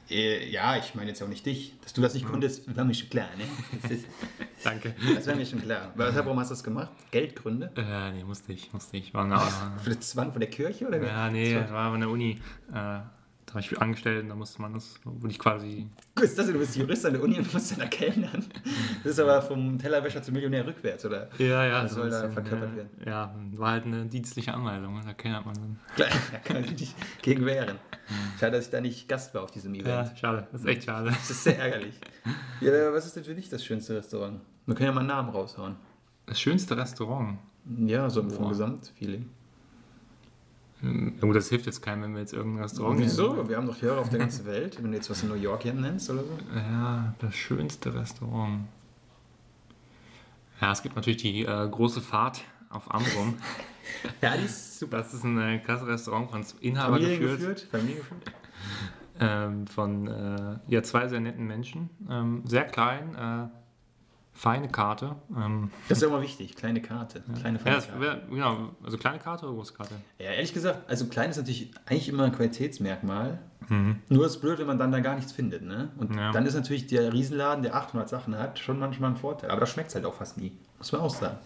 Äh, ja, ich meine jetzt auch nicht dich. Dass du das nicht konntest, war mir schon klar. Ne? Ist, danke. das war mir schon klar. Aber warum hast du das gemacht? Geldgründe? Äh, nee, musste ich, musste ich. War eine, Für das Zwang von der Kirche? Oder? Ja, nee, das war an der Uni. Äh, da war ich angestellt und da musste man das, wurde ich quasi. Gut, ist das, du bist Jurist an der Uni und musst dann da kellnern. Das ist aber vom Tellerwäscher zum Millionär rückwärts, oder? Ja, ja, Das soll da verkörpert ja, werden. Ja, war halt eine dienstliche Anweisung, da kennt man dann. Klar, da kann man sich nicht gegen wehren. Schade, dass ich da nicht Gast war auf diesem Event. Ja, schade, das ist echt schade. Das ist sehr ärgerlich. Ja, was ist denn für dich das schönste Restaurant? Wir können ja mal einen Namen raushauen. Das schönste Restaurant. Ja, so vom Boah. Gesamtfeeling. Ja, gut, das hilft jetzt keinem, wenn wir jetzt irgendein Restaurant Wieso? Wir haben doch Hörer auf der ganzen Welt. Wenn du jetzt was in New York hier nennst oder so. Ja, das schönste Restaurant. Ja, es gibt natürlich die äh, große Fahrt auf Amrum. Ja, die ist super. Das ist ein äh, klasse Restaurant von Inhaber geführt. Familiengeführt. Familiengeführt. ähm, von äh, ja, zwei sehr netten Menschen. Ähm, sehr klein, äh, feine Karte. Ähm, Das ist ja immer wichtig. Kleine Karte. Kleine ja, das Karte. wär, genau, also kleine Karte oder große Karte? Ja, ehrlich gesagt, also klein ist natürlich eigentlich immer ein Qualitätsmerkmal. Mhm. Nur ist blöd, wenn man dann da gar nichts findet. Ne? Und Ja. dann ist natürlich der Riesenladen, der 800 Sachen hat, schon manchmal ein Vorteil. Aber da schmeckt es halt auch fast nie. Muss man auch sagen.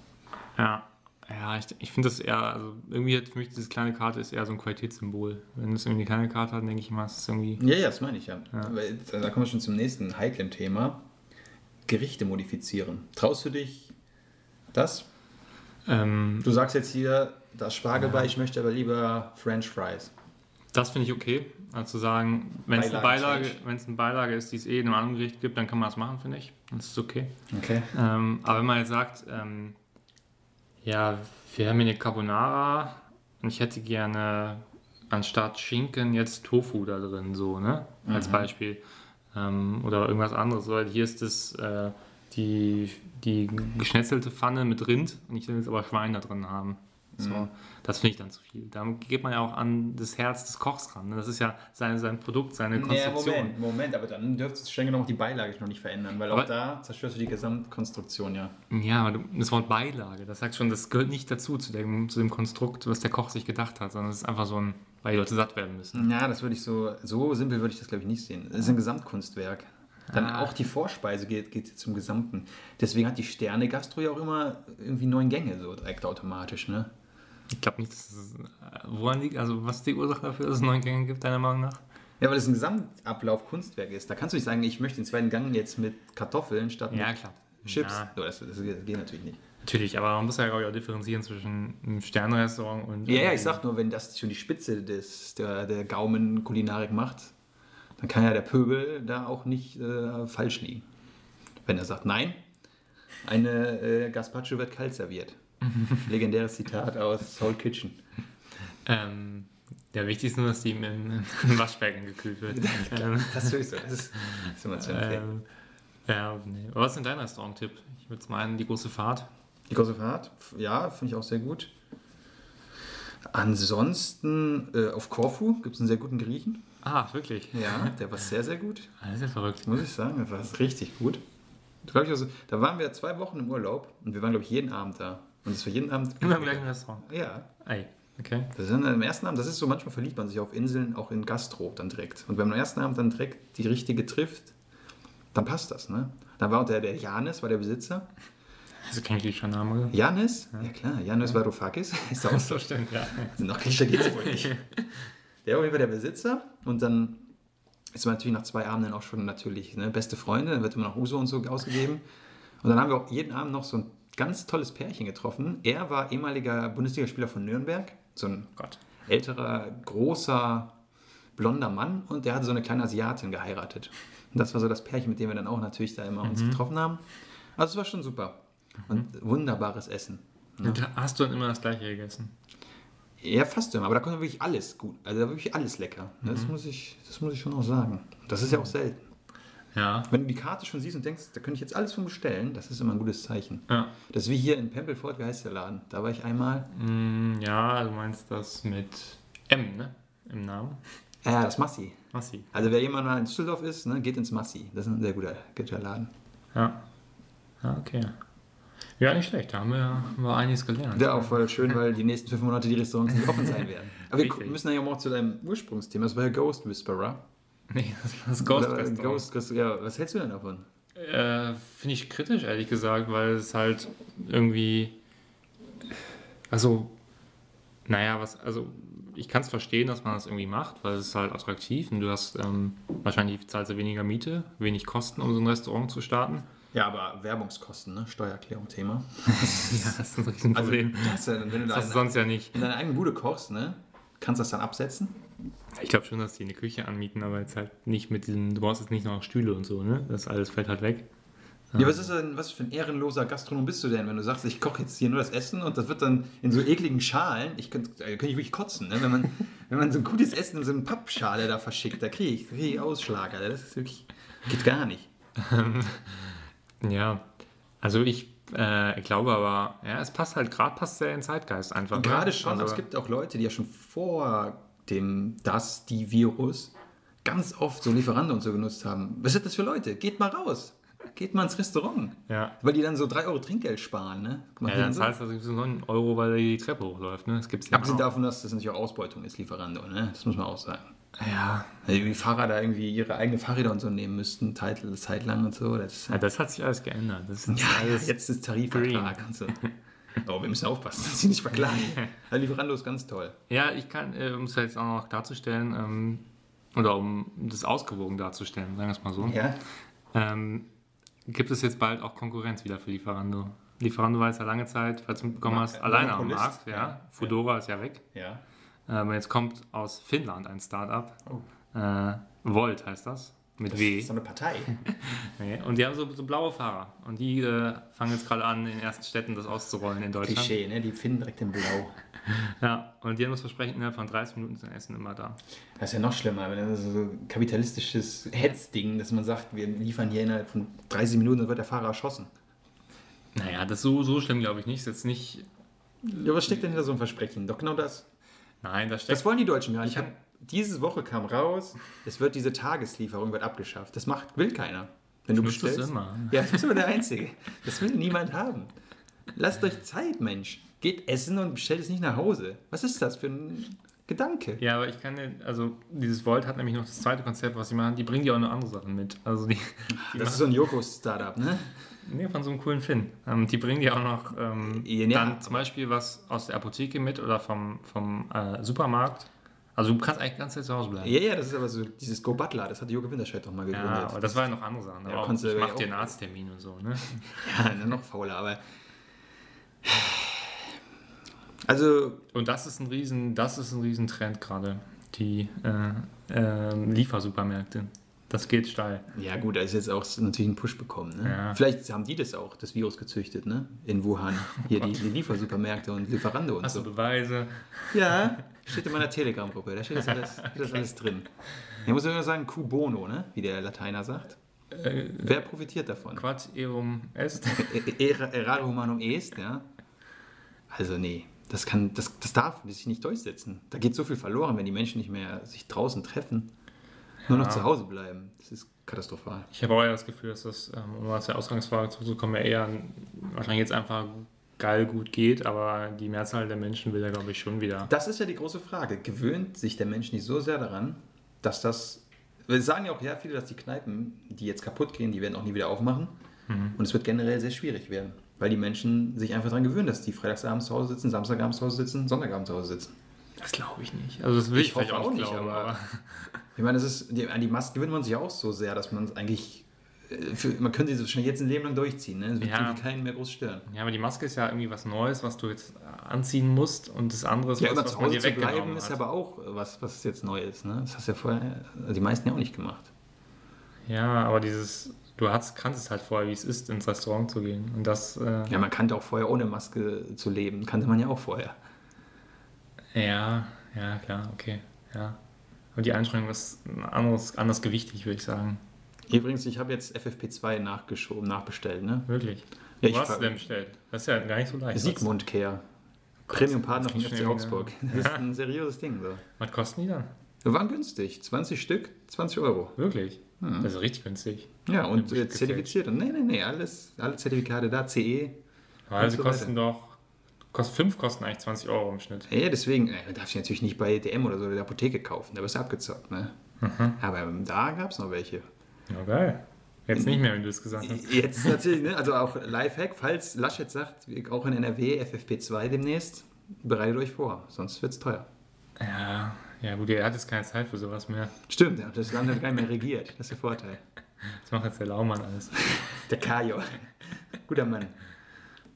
Ja. Ja, ich, ich finde das eher, also irgendwie hat für mich diese kleine Karte ist eher so ein Qualitätssymbol. Wenn es irgendwie eine kleine Karte hat, denke ich immer, es ist irgendwie. Ja, ja, das meine ich ja. Jetzt, Da kommen wir schon zum nächsten heiklen Thema. Gerichte modifizieren. Traust du dich das? Ähm, Du sagst jetzt hier, das Spargelbein, ich möchte aber lieber French Fries. das finde ich okay. Also zu sagen, wenn es eine Beilage, change. wenn es eine Beilage ist, die es eh in einem anderen Gericht gibt, dann kann man das machen, finde ich. Das ist okay. Okay. Ähm, aber wenn man jetzt sagt, ähm, ja, wir haben hier eine Carbonara und ich hätte gerne anstatt Schinken jetzt Tofu da drin, so, ne? Als Beispiel. Ähm, oder irgendwas anderes. Weil hier ist das äh, die, die geschnetzelte Pfanne mit Rind und ich will jetzt aber Schwein da drin haben. So, Das finde ich dann zu viel. Da geht man ja auch an das Herz des Kochs ran. Ne? Das ist ja sein, sein Produkt, seine Konstruktion. Moment, Moment, aber dann dürftest du streng genommen auch die Beilage noch nicht verändern, weil Aber- auch da zerstörst du die Gesamtkonstruktion, ja. Ja, aber das Wort Beilage, das sagt schon, das gehört nicht dazu, zu dem, zu dem Konstrukt, was der Koch sich gedacht hat, sondern es ist einfach so ein, weil die Leute satt werden müssen. Ja, das würde ich so, so simpel würde ich das glaube ich nicht sehen. Es ist ein Gesamtkunstwerk. Dann Ah. auch die Vorspeise geht, geht zum Gesamten. Deswegen hat die Sterne-Gastro ja auch immer irgendwie neun Gänge, so direkt automatisch, ne? Ich glaube nicht, dass es. Woran liegt, also was ist die Ursache dafür, dass es neun Gänge gibt, deiner Meinung nach? Ja, weil es ein Gesamtablauf Kunstwerk ist. Da kannst du nicht sagen, ich möchte den zweiten Gang jetzt mit Kartoffeln statt Ja, mit klar. Chips. Ja. So, das, das geht natürlich nicht. Natürlich, aber man muss ja, auch differenzieren zwischen einem Sternrestaurant und. Ja, ja, ich sag nur, wenn das schon die Spitze des, der, der Gaumenkulinarik macht, dann kann ja der Pöbel da auch nicht äh, falsch liegen. Wenn er sagt, nein, eine äh, Gazpacho wird kalt serviert. Legendäres Zitat aus Soul Kitchen. Ähm, ja, wichtig ist nur, dass die im, im, Waschbecken gekühlt wird. ähm, Das ist sowieso, das ist, das ist immer zu empfehlen. ähm, ja, nee. Aber Was ist denn dein Restaurant-Tipp? Ich würde meinen, die große Fahrt. Die große Fahrt, ja, finde ich auch sehr gut. Ansonsten äh, auf Korfu gibt es einen sehr guten Griechen. Ah, wirklich? Ja, der war sehr, sehr gut. Ah, Das ist ja verrückt. Muss ich sagen, das war richtig gut. Da, ich, also, da waren wir zwei Wochen im Urlaub und wir waren, glaube ich, jeden Abend da. Und es war jeden Abend. Immer im gleichen Restaurant. Ja. Ei, okay. Das ist dann am ersten Abend, das ist so, manchmal verliebt man sich auf Inseln, auch in Gastro dann direkt. Und wenn man am ersten Abend dann direkt die richtige trifft, dann passt das, ne? Dann war auch der, der Janis, war der Besitzer. Ist kein griechischer Name. oder? Janis? Ja, klar, Janis Varoufakis. Ist auch so. Stimmt, ja. Noch Griecher geht's wohl nicht. Der war auf jeden Fall der Besitzer und dann ist man natürlich nach zwei Abenden auch schon natürlich ne, beste Freunde, dann wird immer noch Uso und so ausgegeben. Und dann haben wir auch jeden Abend noch so ein ganz tolles Pärchen getroffen. Er war ehemaliger Bundesligaspieler von Nürnberg, so ein Gott. älterer, großer, blonder Mann und der hatte so eine kleine Asiatin geheiratet. Und das war so das Pärchen, mit dem wir dann auch natürlich da immer uns getroffen haben. Also es war schon super. Und wunderbares Essen. Und hast du dann immer das gleiche gegessen? Ja, fast immer, aber da kommt wirklich alles gut. Also da war wirklich alles lecker. Das, muss ich, das muss ich schon auch sagen. Das ist ja auch selten. Ja. Wenn du die Karte schon siehst und denkst, da könnte ich jetzt alles von bestellen, das ist immer ein gutes Zeichen. Ja. Das ist wie hier in Pempelfort, wie heißt der Laden? Da war ich einmal. Mm, ja, du meinst das mit M, ne? Im Namen. Ja, das Massi. Massi. Also wer jemand mal in Düsseldorf ist, ne, geht ins Massi. Das ist ein sehr guter, guter Laden. Ja. Ja, okay. Ja, nicht schlecht. Da haben wir, haben wir einiges gelernt. Ja, auch voll schön, weil die nächsten fünf Monate die Restaurants nicht offen sein werden. Aber wir müssen ja auch zu deinem Ursprungsthema. Das war ja Ghost Whisperer. Nee, das, das Ghost Oder Restaurant. Ghost, ja, was hältst du denn davon? Äh, Finde ich kritisch, ehrlich gesagt, weil es halt irgendwie. Also, naja, was, also ich kann es verstehen, dass man das irgendwie macht, weil es ist halt attraktiv und du hast ähm, wahrscheinlich zahlst du weniger Miete, wenig Kosten, um so ein Restaurant zu starten. Ja, aber Werbungskosten, ne? Steuererklärung Thema. Ja, das ist ein Also, Riesenproblem. hast ja, wenn du das da hast du sonst ja nicht. in deiner eigenen Bude kochst, ne? Kannst du das dann absetzen? Ich glaube schon, dass die eine Küche anmieten, aber jetzt halt nicht mit diesem, du brauchst jetzt nicht noch Stühle und so, ne? Das alles fällt halt weg. Ja, was ist denn, was für ein ehrenloser Gastronom bist du denn, wenn du sagst, ich koche jetzt hier nur das Essen und das wird dann in so ekligen Schalen, ich könnte äh, könnte ich wirklich kotzen, ne? wenn, man, wenn man so ein gutes Essen in so eine Pappschale da verschickt, da kriege ich, krieg ich Ausschlag, Alter. das ist wirklich, geht gar nicht. Ja, also ich, äh, glaube aber, ja, es passt halt, gerade passt sehr in Zeitgeist einfach. ne? Gerade schon, also, es gibt auch Leute, die ja schon vor dem das, die Virus, ganz oft so Lieferando und so genutzt haben. Was sind das für Leute? Geht mal raus. Geht mal ins Restaurant. Ja. Weil die dann so 3 Euro Trinkgeld sparen, ne? Mal, Ja, dann so. zahlst du also 9 Euro, weil die Treppe hochläuft, ne? Das gibt's ja Abgesehen davon, dass das natürlich auch Ausbeutung ist, Lieferando, ne? Das muss man auch sagen. Ja. Die Fahrer da irgendwie ihre eigenen Fahrräder und so nehmen müssten, Zeit, Zeit lang und so. Das, ja, das hat sich alles geändert. Das ist ja, alles jetzt ist Tarifvertrag und so. Oh, wir müssen aufpassen, dass sie nicht verklagen. Also Lieferando ist ganz toll. Ja, ich kann, äh, um es jetzt auch noch darzustellen, ähm, oder um das ausgewogen darzustellen, sagen wir es mal so, Ja. ähm, gibt es jetzt bald auch Konkurrenz wieder für Lieferando. Lieferando war jetzt ja lange Zeit, falls du mitbekommen hast, alleine am Markt. Ja. ja. Fudora ist ja weg. Ja. Aber jetzt kommt aus Finnland ein Startup. Oh. Äh, Volt heißt das. Mit W. So eine Partei. Nee. Und die haben so, so blaue Fahrer. Und die äh, fangen jetzt gerade an, in den ersten Städten das auszurollen in Deutschland. Klischee, ne? Die finden direkt in Blau. Ja, und die haben das Versprechen, innerhalb von 30 Minuten ist dein Essen immer da. Das ist ja noch schlimmer, wenn das so ein kapitalistisches Hetzding, dass man sagt, wir liefern hier innerhalb von 30 Minuten, dann wird der Fahrer erschossen. Naja, das ist so, so schlimm, glaube ich nicht. Ist jetzt nicht. Ja, was steckt denn hinter so einem Versprechen? Doch genau das. Nein, das Das steckt. wollen die Deutschen gar nicht. Ich Ich hab, diese Woche kam raus, es wird diese Tageslieferung wird abgeschafft. Das macht, will keiner. Wenn du Das bestellst. immer. Ja, du bist immer der Einzige. Das will niemand haben. Lasst euch Zeit, Mensch. Geht essen und bestellt es nicht nach Hause. Was ist das für ein. Gedanke. Ja, aber ich kann den, also dieses Volt hat nämlich noch das zweite Konzept, was sie machen. Die bringen ja auch noch andere Sachen mit. Also die, die Das ist so ein Joko-Startup, ne? Nee, von so einem coolen Finn. Ähm, die bringen dir auch noch ähm, Ja, dann zum Beispiel was aus der Apotheke mit oder vom, vom äh, Supermarkt. Also du kannst eigentlich ganz Zeit zu Hause bleiben. Ja, ja, das ist aber so, dieses Go Butler, das hat Joko Winterscheid doch mal gegründet. Ja, aber das waren ja noch andere Sachen. Ja, ich mach dir einen Arzttermin und so, ne? Ja, noch fauler, aber. Also, Und das ist ein riesen, das ist ein riesen Trend gerade. Die äh, ähm, Liefersupermärkte. Das geht steil. ja gut, da ist jetzt auch natürlich ein Push bekommen. Ne? Ja. Vielleicht haben die das auch, das Virus gezüchtet, ne? In Wuhan. Hier die, Gott. die Liefersupermärkte und Lieferando und Hast du so. Beweise? Ja, steht in meiner Telegram-Gruppe, da steht das alles, steht das alles drin. Ich muss immer sagen, Q bono, ne? Wie der Lateiner sagt. Äh, Wer profitiert davon? Quad erum est. Era- Errare humanum est, ja. Also nee, das kann, das, das darf sich nicht durchsetzen. Da geht so viel verloren, wenn die Menschen nicht mehr sich draußen treffen, nur noch zu Hause bleiben. Das ist katastrophal. Ich habe auch eher das Gefühl, dass das, ähm, um mal zur Ausgangsfrage zurückzukommen, ja eher wahrscheinlich jetzt einfach geil gut geht, aber die Mehrzahl der Menschen will ja, glaube ich, schon wieder. Das ist ja die große Frage. Gewöhnt sich der Mensch nicht so sehr daran, dass das. Wir sagen ja auch ja viele, dass die Kneipen, die jetzt kaputt gehen, die werden auch nie wieder aufmachen. Und es wird generell sehr schwierig werden, weil die Menschen sich einfach daran gewöhnen, dass die freitagsabends zu Hause sitzen, samstagabends zu Hause sitzen, sonntagabend zu Hause sitzen. Das glaube ich nicht. Also das will ich, Ich vielleicht auch nicht, glauben, aber- aber Ich meine, das ist, die, an die Maske gewöhnt man sich auch so sehr, dass man es eigentlich. äh, Für, man könnte sie schon jetzt ein Leben lang durchziehen. Ne? Es wird Ja. keinen mehr groß stören. Ja, aber die Maske ist ja irgendwie was Neues, was du jetzt äh, anziehen musst und das andere ist Ja, was, immer was zu man Hause dir zu bleiben ist aber auch was, was jetzt neu ist. Ne? Das hast ja vorher also die meisten ja auch nicht gemacht. Ja, aber dieses, du hast, kannst es halt vorher, wie es ist, ins Restaurant zu gehen. Und das, äh, Ja, man kannte auch vorher ohne Maske zu leben. Kannte man ja auch vorher. ja, ja, klar, okay, ja. Und die Einschränkung ist anderes, anders gewichtig, würde ich sagen. Übrigens, ich habe jetzt FFP2 nachgeschoben, nachbestellt. Ne? Wirklich. Ja, ich hast du denn bestellt? Das ist ja gar nicht so leicht. Sigmund Care. Premium-Partner von FC Augsburg. schnell, Das ist ein seriöses Ding. So. Was kosten die dann? Wir waren günstig. 20 Stück, 20 Euro. Wirklich? Hm. Das ist richtig günstig. Ja, und zertifiziert. Und nee, nee, nee, alles, alle Zertifikate da, CE. Sie so kosten doch, kost, fünf kosten eigentlich 20 Euro im Schnitt. Ja, deswegen, äh, darfst du natürlich nicht bei DM oder so in der Apotheke kaufen, da wirst du abgezockt, ne? Mhm. Aber ähm, da gab es noch welche. Ja, geil. Jetzt nicht mehr, wenn du es gesagt hast. Jetzt natürlich, ne? Also auch Lifehack, falls Laschet sagt, auch in NRW FFP2 demnächst, bereitet euch vor, sonst wird es teuer. Ja, ja gut, er hat jetzt keine Zeit für sowas mehr. Stimmt, ja, das Land hat gar nicht mehr regiert, das ist der Vorteil. Das macht jetzt der Laumann alles. Der Kajo. Guter Mann.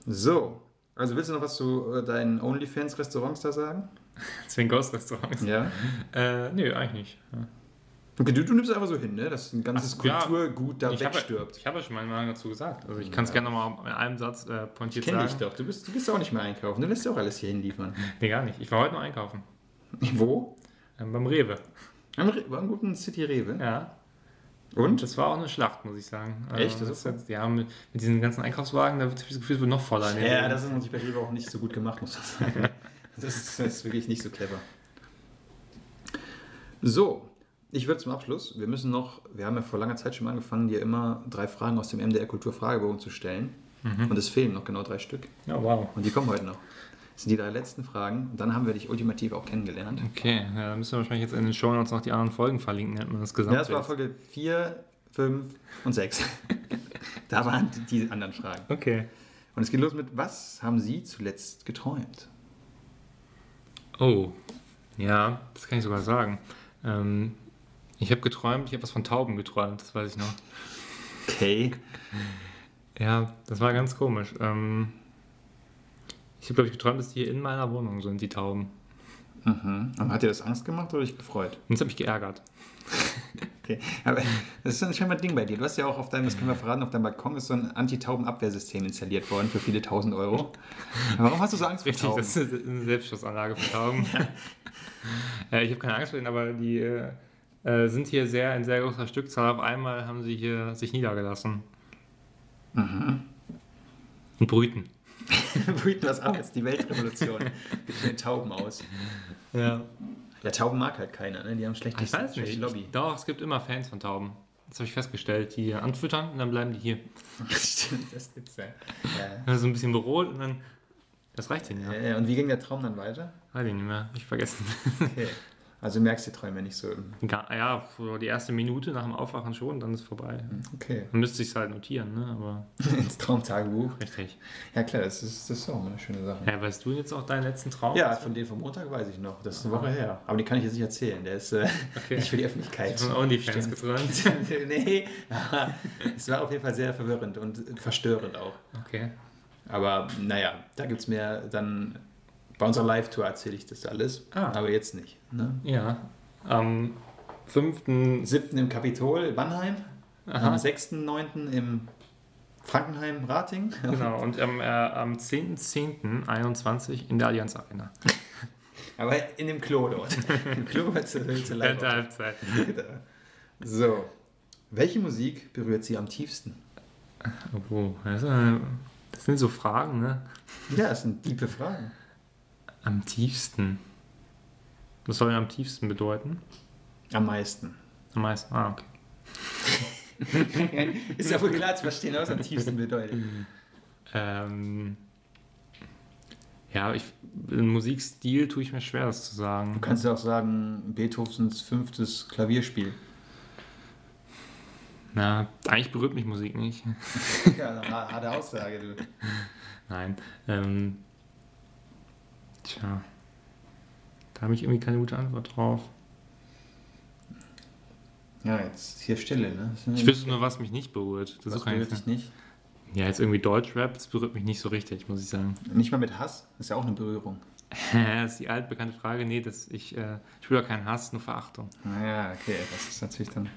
So, also willst du noch was zu äh, deinen OnlyFans-Restaurants da sagen? Deswegen Ghost-Restaurants. Ja. Äh, nö, eigentlich nicht. Ja. Okay, du, du nimmst einfach so hin, ne? dass ein ganzes Ach, ja. Kulturgut da Ich habe wegstirbt. ich hab ja schon meine Meinung dazu gesagt. Also ich kann es Ja. gerne nochmal in einem Satz äh, pointiert Kenn sagen. dich doch. Du bist, du bist auch nicht mehr einkaufen. Du lässt ja auch alles hier hinliefern. Nee, gar nicht. Ich war heute noch einkaufen. Wo? Ähm, beim Rewe. Am Re war im guten City Rewe. Ja. Und? Das war auch eine Schlacht, muss ich sagen. Echt? Äh, Das jetzt, ja, mit, mit diesen ganzen Einkaufswagen, da wird das Gefühl, es wird noch voller. den Ja, das ist natürlich bei Rewe auch nicht so gut gemacht, muss man sagen. Das ist, das ist wirklich nicht so clever. So, ich würde zum Abschluss, wir müssen noch, wir haben ja vor langer Zeit schon mal angefangen, dir immer drei Fragen aus dem MDR Kulturfragebogen zu stellen. Und es fehlen noch genau drei Stück. Ja, wow. Und die kommen heute noch. Das sind die drei letzten Fragen. Und dann haben wir dich ultimativ auch kennengelernt. Okay, ja, dann müssen wir wahrscheinlich jetzt in den Show Notes noch die anderen Folgen verlinken, nennt man das Ja, Gesamtbild. das war Folge 4, 5 und 6. da waren die, die anderen Fragen. Okay. Und es geht los mit, was haben Sie zuletzt geträumt? Oh, ja, das kann ich sogar sagen. Ähm, ich habe geträumt, ich habe was von Tauben geträumt, das weiß ich noch. Okay. Ja, das war ganz komisch. Ähm, ich habe, glaube ich, geträumt, dass die hier in meiner Wohnung sind, die Tauben. Mhm. Und hat dir das Angst gemacht oder dich gefreut? Und das hat mich geärgert. Okay. Aber das ist ein scheinbar Ding bei dir. Du hast ja auch auf deinem, das können wir verraten, auf deinem Balkon ist so ein Anti-Tauben-Abwehrsystem installiert worden für viele tausend Euro. Warum hast du so Angst vor Richtig, Tauben? das ist eine Selbstschussanlage für Tauben. ja, ich habe keine Angst vor denen, aber die äh, äh, sind hier sehr in sehr großer Stückzahl. Auf einmal haben sie hier sich niedergelassen. Mhm. Und brüten. Brüten was aus, die Weltrevolution. Mit den Tauben aus. Ja. Ja, Tauben mag halt keiner, ne? Die haben schlechte, Ich weiß schlechte nicht. Lobby. Doch, es gibt immer Fans von Tauben. Das habe ich festgestellt, die anfüttern und dann bleiben die hier. Stimmt, das gibt's ja. ja. Also ein bisschen berot und dann. Das reicht ihnen, ja. Äh, und wie ging der Traum dann weiter? Weiß ich nicht mehr. Ich vergessen. Okay. Also du merkst die Träume nicht so. Ja, die erste Minute nach dem Aufwachen schon, dann ist vorbei. Okay. Man müsste sich halt notieren, ne? Aber Ins Traumtagebuch. richtig. Ja klar, das ist, das ist auch eine schöne Sache. Ja, weißt du jetzt auch deinen letzten Traum? Ja, von dem vom Montag weiß ich noch. Das ist eine Woche her. Aber die kann ich jetzt nicht erzählen. Der ist äh, Okay. nicht für die Öffentlichkeit. Von OnlyFans geträumt. nee, es war auf jeden Fall sehr verwirrend und verstörend auch. Okay. Aber naja, da gibt es mehr dann. Bei unserer Live-Tour erzähle ich das alles, Ah. aber jetzt nicht. Ne? Ja. Am 5. Am 7. im Kapitol Bannheim, Aha. am 6.9. im Frankenheim Rating. Genau, und am, äh, am 10.10.21 in der Allianz Arena. Aber in dem Klo dort. Im Klo wird Während live. der Halbzeit. So. Welche Musik berührt Sie am tiefsten? Oh, das, äh, das sind so Fragen, ne? Ja, das sind tiefe Fragen. Am tiefsten. Was soll denn am tiefsten bedeuten? Am meisten. Am meisten. Ah, okay. Ist ja wohl klar zu verstehen, was am tiefsten bedeutet. Ähm, ja, ich, im Musikstil tue ich mir schwer, das zu sagen. Du kannst ja auch sagen, Beethovens fünftes Klavierspiel. Na, eigentlich berührt mich Musik nicht. Ja, harte Aussage, du. Nein. Ähm, tja. Da habe ich irgendwie keine gute Antwort drauf. Ja, jetzt hier Stille, ne? Ich wüsste nur, was mich nicht berührt. Das was berührt dich nicht? Ja, jetzt irgendwie Deutschrap, das berührt mich nicht so richtig, muss ich sagen. Nicht mal mit Hass? Das ist ja auch eine Berührung. das ist die altbekannte Frage. Nee, das, ich äh, spüre keinen Hass, nur Verachtung. Naja, okay, das ist natürlich dann.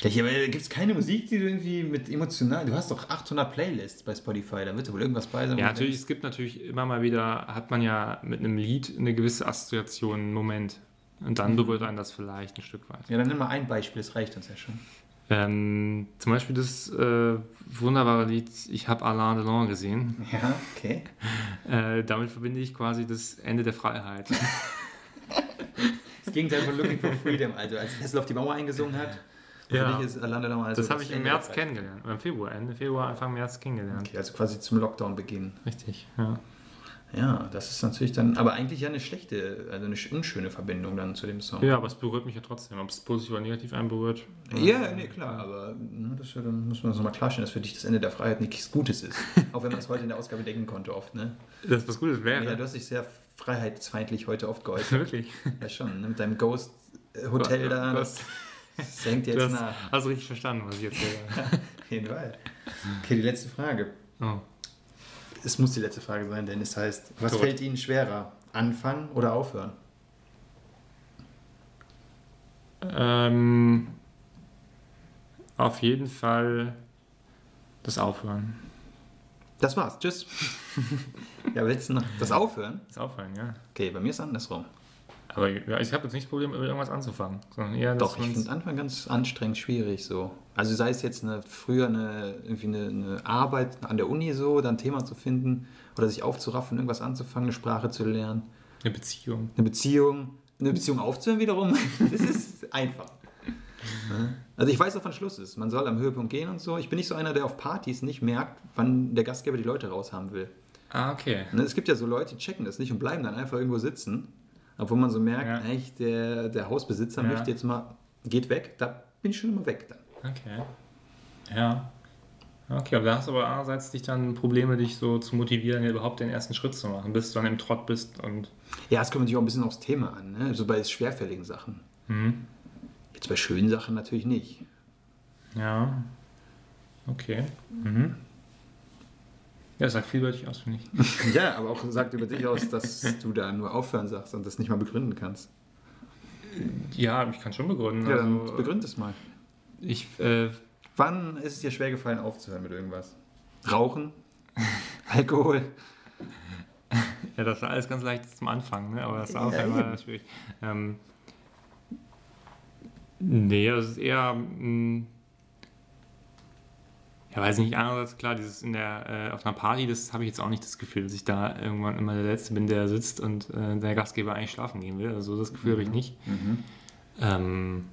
Schlecht, aber gibt es keine Musik, die du irgendwie mit emotional. Du hast doch 800 Playlists bei Spotify, da wird doch wohl irgendwas bei sein. Ja, natürlich, denkst, es gibt natürlich immer mal wieder, hat man ja mit einem Lied eine gewisse Assoziation, einen Moment. Und dann berührt einen das vielleicht ein Stück weit. Ja, dann nimm mal ein Beispiel, das reicht uns ja schon. Ähm, zum Beispiel das äh, wunderbare Lied Ich habe Alain Delon gesehen. Ja, okay. Äh, damit verbinde ich quasi das Ende der Freiheit. Das Gegenteil von Looking for Freedom. Also, als Hessel auf die Mauer eingesungen hat, Ja. für dich ist nochmal. Also das habe ich im März Zeit. kennengelernt. Oder im Februar, Ende Februar, Anfang März kennengelernt. Okay, also quasi zum Lockdown beginnen. Richtig, ja. Ja, das ist natürlich dann, aber eigentlich ja eine schlechte, also eine unschöne Verbindung dann zu dem Song. Ja, aber es berührt mich ja trotzdem. Ob es positiv oder negativ einen berührt. Ja, nee, klar, aber ne, das, ja, dann muss man das nochmal klarstellen, dass für dich das Ende der Freiheit nichts Gutes ist. Auch wenn man es heute in der Ausgabe denken konnte, oft, ne? Das was Gutes wäre. Ja, du hast dich sehr freiheitsfeindlich heute oft geäußert. Wirklich. Ja, schon, ne? mit deinem Ghost-Hotel da. Du Das, hast, das hängt du jetzt hast, nach. hast richtig verstanden, was ich erzähle. Auf jeden Fall. Okay, die letzte Frage. Oh. Es muss die letzte Frage sein, denn es heißt, was Gut. fällt Ihnen schwerer? Anfangen oder aufhören? Ähm, auf jeden Fall das Aufhören. Das war's. Tschüss. ja, willst du noch das Aufhören? Das Aufhören, ja. Okay, bei mir ist es andersrum. Aber ja, ich habe jetzt nicht das Problem, irgendwas anzufangen. Eher, Doch, ich finde Anfang ganz anstrengend, schwierig so. Also sei es jetzt eine, früher eine, irgendwie eine, eine Arbeit an der Uni so, dann ein Thema zu finden oder sich aufzuraffen, irgendwas anzufangen, eine Sprache zu lernen, eine Beziehung. eine Beziehung, eine Beziehung aufzuhören wiederum, das ist einfach. Also ich weiß, auch, wann Schluss ist. Man soll am Höhepunkt gehen und so. Ich bin nicht so einer, der auf Partys nicht merkt, wann der Gastgeber die Leute raushaben will. Ah, okay. Ne, Es gibt ja so Leute, die checken das nicht und bleiben dann einfach irgendwo sitzen, obwohl man so merkt, Ja. echt, der, der Hausbesitzer Ja. möchte jetzt mal, geht weg, da bin ich schon immer weg dann. Okay. Ja. Okay, aber da hast du aber einerseits dich dann Probleme, dich so zu motivieren, überhaupt den ersten Schritt zu machen, bis du dann im Trott bist und. Ja, es kommt natürlich auch ein bisschen aufs Thema an, ne? so bei schwerfälligen Sachen. Mhm. Jetzt bei schönen Sachen natürlich nicht. Ja. Okay. Mhm. Ja, sagt viel über dich aus, finde ich. Ja, aber auch sagt über dich aus, dass du da nur aufhören sagst und das nicht mal begründen kannst. Ja, ich kann schon begründen. Ja, dann also, begründ es mal. ich, äh, Wann ist es dir schwer gefallen, aufzuhören mit irgendwas? Rauchen? Alkohol? ja, das war alles ganz leicht zum Anfang, ne? aber das Ja, Aufhören war eben. schwierig. Ähm, nee, das ist eher. Mh, ja, weiß nicht, andererseits klar, dieses in der, äh, auf einer Party, das habe ich jetzt auch nicht das Gefühl, dass ich da irgendwann immer der Letzte bin, der sitzt und äh, der Gastgeber eigentlich schlafen gehen will. Also das Gefühl habe ich nicht. Mhm. Ähm,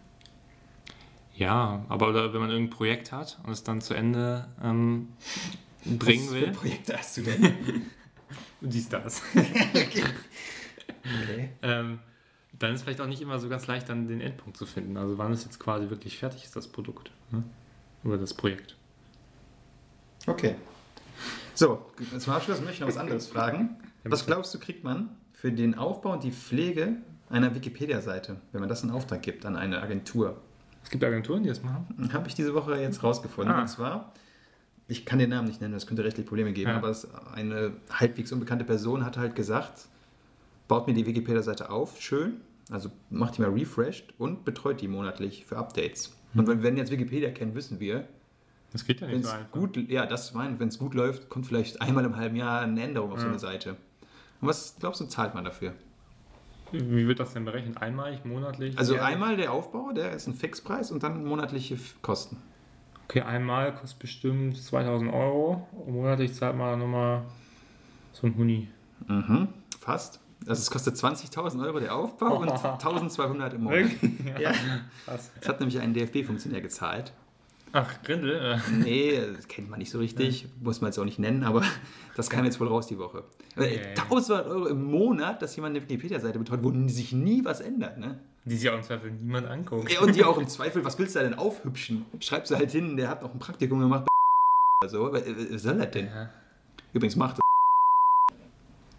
ja, aber oder wenn man irgendein Projekt hat und es dann zu Ende ähm, bringen Was für will. Projekte hast du denn? Dies, das. Okay. ähm, dann ist vielleicht auch nicht immer so ganz leicht, dann den Endpunkt zu finden. Also wann es jetzt quasi wirklich fertig ist, das Produkt. Ne? Oder das Projekt. Okay. So, zum Abschluss möchte ich noch was anderes fragen. Was glaubst du, kriegt man für den Aufbau und die Pflege einer Wikipedia-Seite, wenn man das in Auftrag gibt an eine Agentur? Es gibt Agenturen, die das machen. Habe ich diese Woche jetzt rausgefunden. Ah. Und zwar, ich kann den Namen nicht nennen, das könnte rechtlich Probleme geben, Ja. aber es, eine halbwegs unbekannte Person hat halt gesagt, baut mir die Wikipedia-Seite auf, schön, also macht die mal refreshed und betreut die monatlich für Updates. Hm. Und wenn wir jetzt Wikipedia kennen, wissen wir, Das geht ja wenn nicht es so einfach. gut, ja, das meint, wenn es gut läuft, kommt vielleicht einmal im halben Jahr eine Änderung auf so Ja. eine Seite. Und was glaubst du, zahlt man dafür? Wie wird das denn berechnet? Einmalig, monatlich? Also jährlich? einmal der Aufbau, der ist ein Fixpreis und dann monatliche Kosten. Okay, einmal kostet bestimmt 2000 Euro. Und monatlich zahlt man nochmal so ein Huni. Mhm, fast. Also es kostet 20.000 Euro der Aufbau und 1.200 im Monat. Ja. Krass. Das hat nämlich ein DFB-Funktionär gezahlt. Ach, Grindel? Äh. Nee, das kennt man nicht so richtig, muss man jetzt auch nicht nennen, aber das kam jetzt wohl raus die Woche. Okay. 1.200 Euro im Monat, dass jemand eine Wikipedia-Seite betreut, wo sich nie was ändert. Ne? Die sich auch im Zweifel niemand anguckt. Ja, und die auch im Zweifel, was willst du da denn aufhübschen? Schreibst du halt hin, der hat noch ein Praktikum gemacht bei oder so. Was soll das denn? Ja. Übrigens macht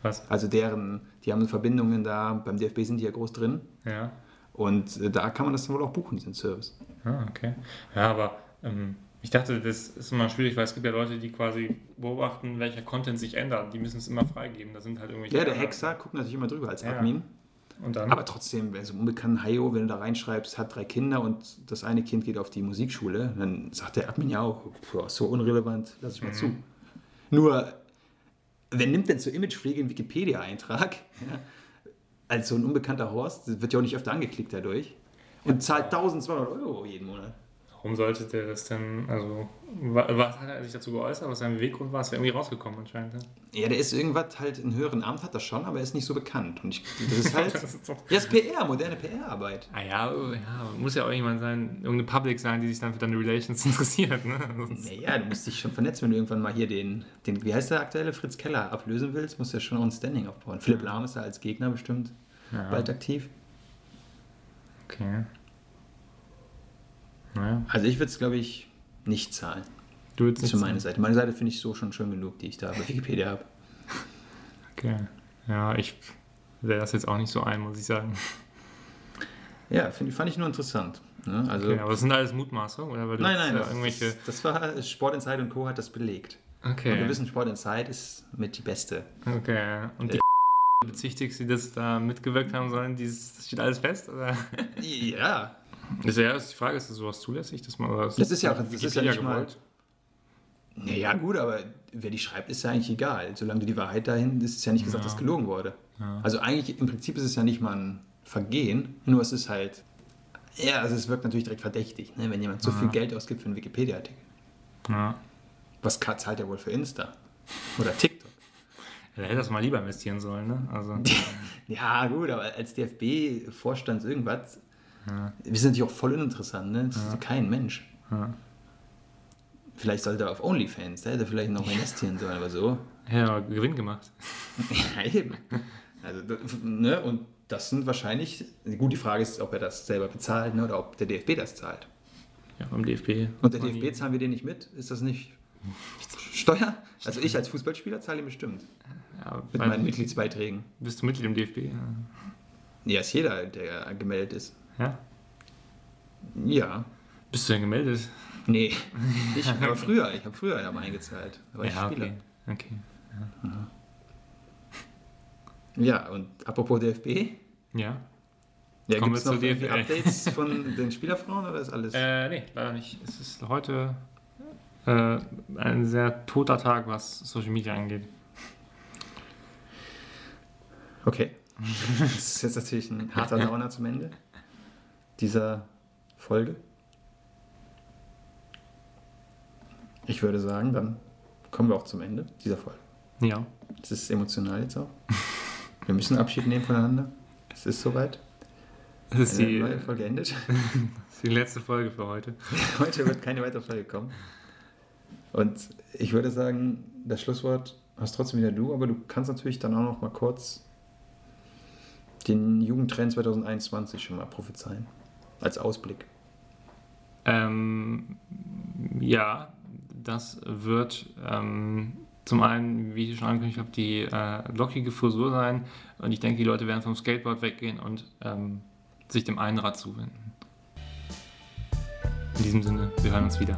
Was? Also deren, die haben Verbindungen da, beim DFB sind die ja groß drin. Ja. Und äh, da kann man das dann wohl auch buchen, diesen Service. Ah, okay. Ja, aber ich dachte, das ist immer schwierig, weil es gibt ja Leute, die quasi beobachten, welcher Content sich ändert. Die müssen es immer freigeben. Da sind halt irgendwelche. Ja, der Hexer guckt natürlich immer drüber als Ja. Admin. Dann? Aber trotzdem, also unbekannten Hayo, wenn du da reinschreibst, hat drei Kinder und das eine Kind geht auf die Musikschule, dann sagt der Admin ja auch, "Boah, so unrelevant, lass ich mal zu. Nur, wer nimmt denn zur Imagepflege einen Wikipedia-Eintrag? Ja, als so ein unbekannter Horst, das wird ja auch nicht öfter angeklickt dadurch. Und zahlt 1200 Euro jeden Monat. Warum sollte der das denn, also, wa- was hat er sich dazu geäußert, was sein Beweggrund war? Ist ja irgendwie rausgekommen anscheinend. ne? Ja, der ist irgendwas halt in höheren Amt, hat er schon, aber er ist nicht so bekannt. Und ich, das ist halt, Das ist doch- ja, das ist PR, moderne PR-Arbeit. Ah ja, oh, ja, muss ja auch jemand sein, irgendeine Public sein, die sich dann für deine Relations interessiert. Ne? Sonst- Naja, du musst dich schon vernetzen, wenn du irgendwann mal hier den, den wie heißt der aktuelle Fritz Keller ablösen willst, musst du ja schon auch ein Standing aufbauen. Philipp Lahm ist da als Gegner bestimmt Ja, bald aktiv. okay. Naja, Also ich würde es, glaube ich, nicht zahlen. du ist nicht für meine Seite. Meine Seite finde ich so schon schön genug, die ich da bei Wikipedia habe. Okay. Ja, ich wäre das jetzt auch nicht so ein, muss ich sagen. Ja, find, fand ich nur interessant. Ne? Also, Okay, aber das sind alles Mutmaßungen? Oder weil nein, nein, äh, das, irgendwelche. das, war Sport Inside und Co. hat das belegt. Und wir Okay. wissen, Sport Inside ist mit die beste. Okay. Und die bezichtigst, die das da mitgewirkt haben sollen, dieses, das steht alles fest? Oder? Ja, ist ja ist die Frage, ist das sowas zulässig, dass man Das ist ja auch- das ist ja nicht mal- gewollt? Naja, gut, aber wer die schreibt, ist ja eigentlich egal. Solange du die Wahrheit dahin, ist es ja nicht gesagt, Ja. dass gelogen wurde. Ja. Also eigentlich, im Prinzip ist es ja nicht mal ein Vergehen, nur es ist halt, ja, also es wirkt natürlich direkt verdächtig, ne, wenn jemand so Ja. viel Geld ausgibt für einen Wikipedia-Artikel. Ja. Was zahlt er wohl für Insta? Oder TikTok? Er hätte das mal lieber investieren sollen, ne? Also, Ja, gut, aber als DFB-Vorstand irgendwas, ja. wir sind natürlich auch voll uninteressant, ne? Das ist kein Mensch. Ja. Vielleicht sollte er auf OnlyFans, da hätte vielleicht noch investieren sollen, aber so. ja, aber Gewinn gemacht. Ja, eben. Also, ne, und das sind wahrscheinlich, gut, die Frage ist, ob er das selber bezahlt ne, oder ob der DFB das zahlt. Ja, beim DFB. Und der DFB zahlen wir den nicht mit? Ist das nicht Steuer? Also ich als Fußballspieler zahle ihn bestimmt. Ja, Mit meinen Mitgliedsbeiträgen. Bist du Mitglied im DFB? Ja, ist jeder, der gemeldet ist. Ja. Ja. Bist du denn gemeldet? Nee, ich, aber früher. Ich habe früher ja mal eingezahlt. Da war ich ja, Spieler. okay. okay. Ja, und apropos DFB. Ja. Ja, Kommen wir noch irgendwie DFB. Updates von den Spielerfrauen oder ist alles? Äh, nee, leider nicht. Es ist heute äh, ein sehr toter Tag, was Social Media angeht. Okay. Das ist jetzt natürlich ein harter Downer zum Ende dieser Folge. Ich würde sagen, dann kommen wir auch zum Ende dieser Folge. Ja. Es ist emotional jetzt auch. Wir müssen Abschied nehmen voneinander. Es ist soweit. Das ist die, neue Folge endet. ist die letzte Folge für heute. Heute wird keine weitere Folge kommen. Und ich würde sagen, das Schlusswort hast trotzdem wieder du, aber du kannst natürlich dann auch noch mal kurz den Jugendtrend 2021 schon mal prophezeien? Als Ausblick. Ähm, ja, das wird ähm, zum einen, wie ich schon angekündigt habe, die äh, lockige Frisur sein. Und ich denke, die Leute werden vom Skateboard weggehen und ähm, sich dem Einrad zuwenden. In diesem Sinne, wir hören uns wieder.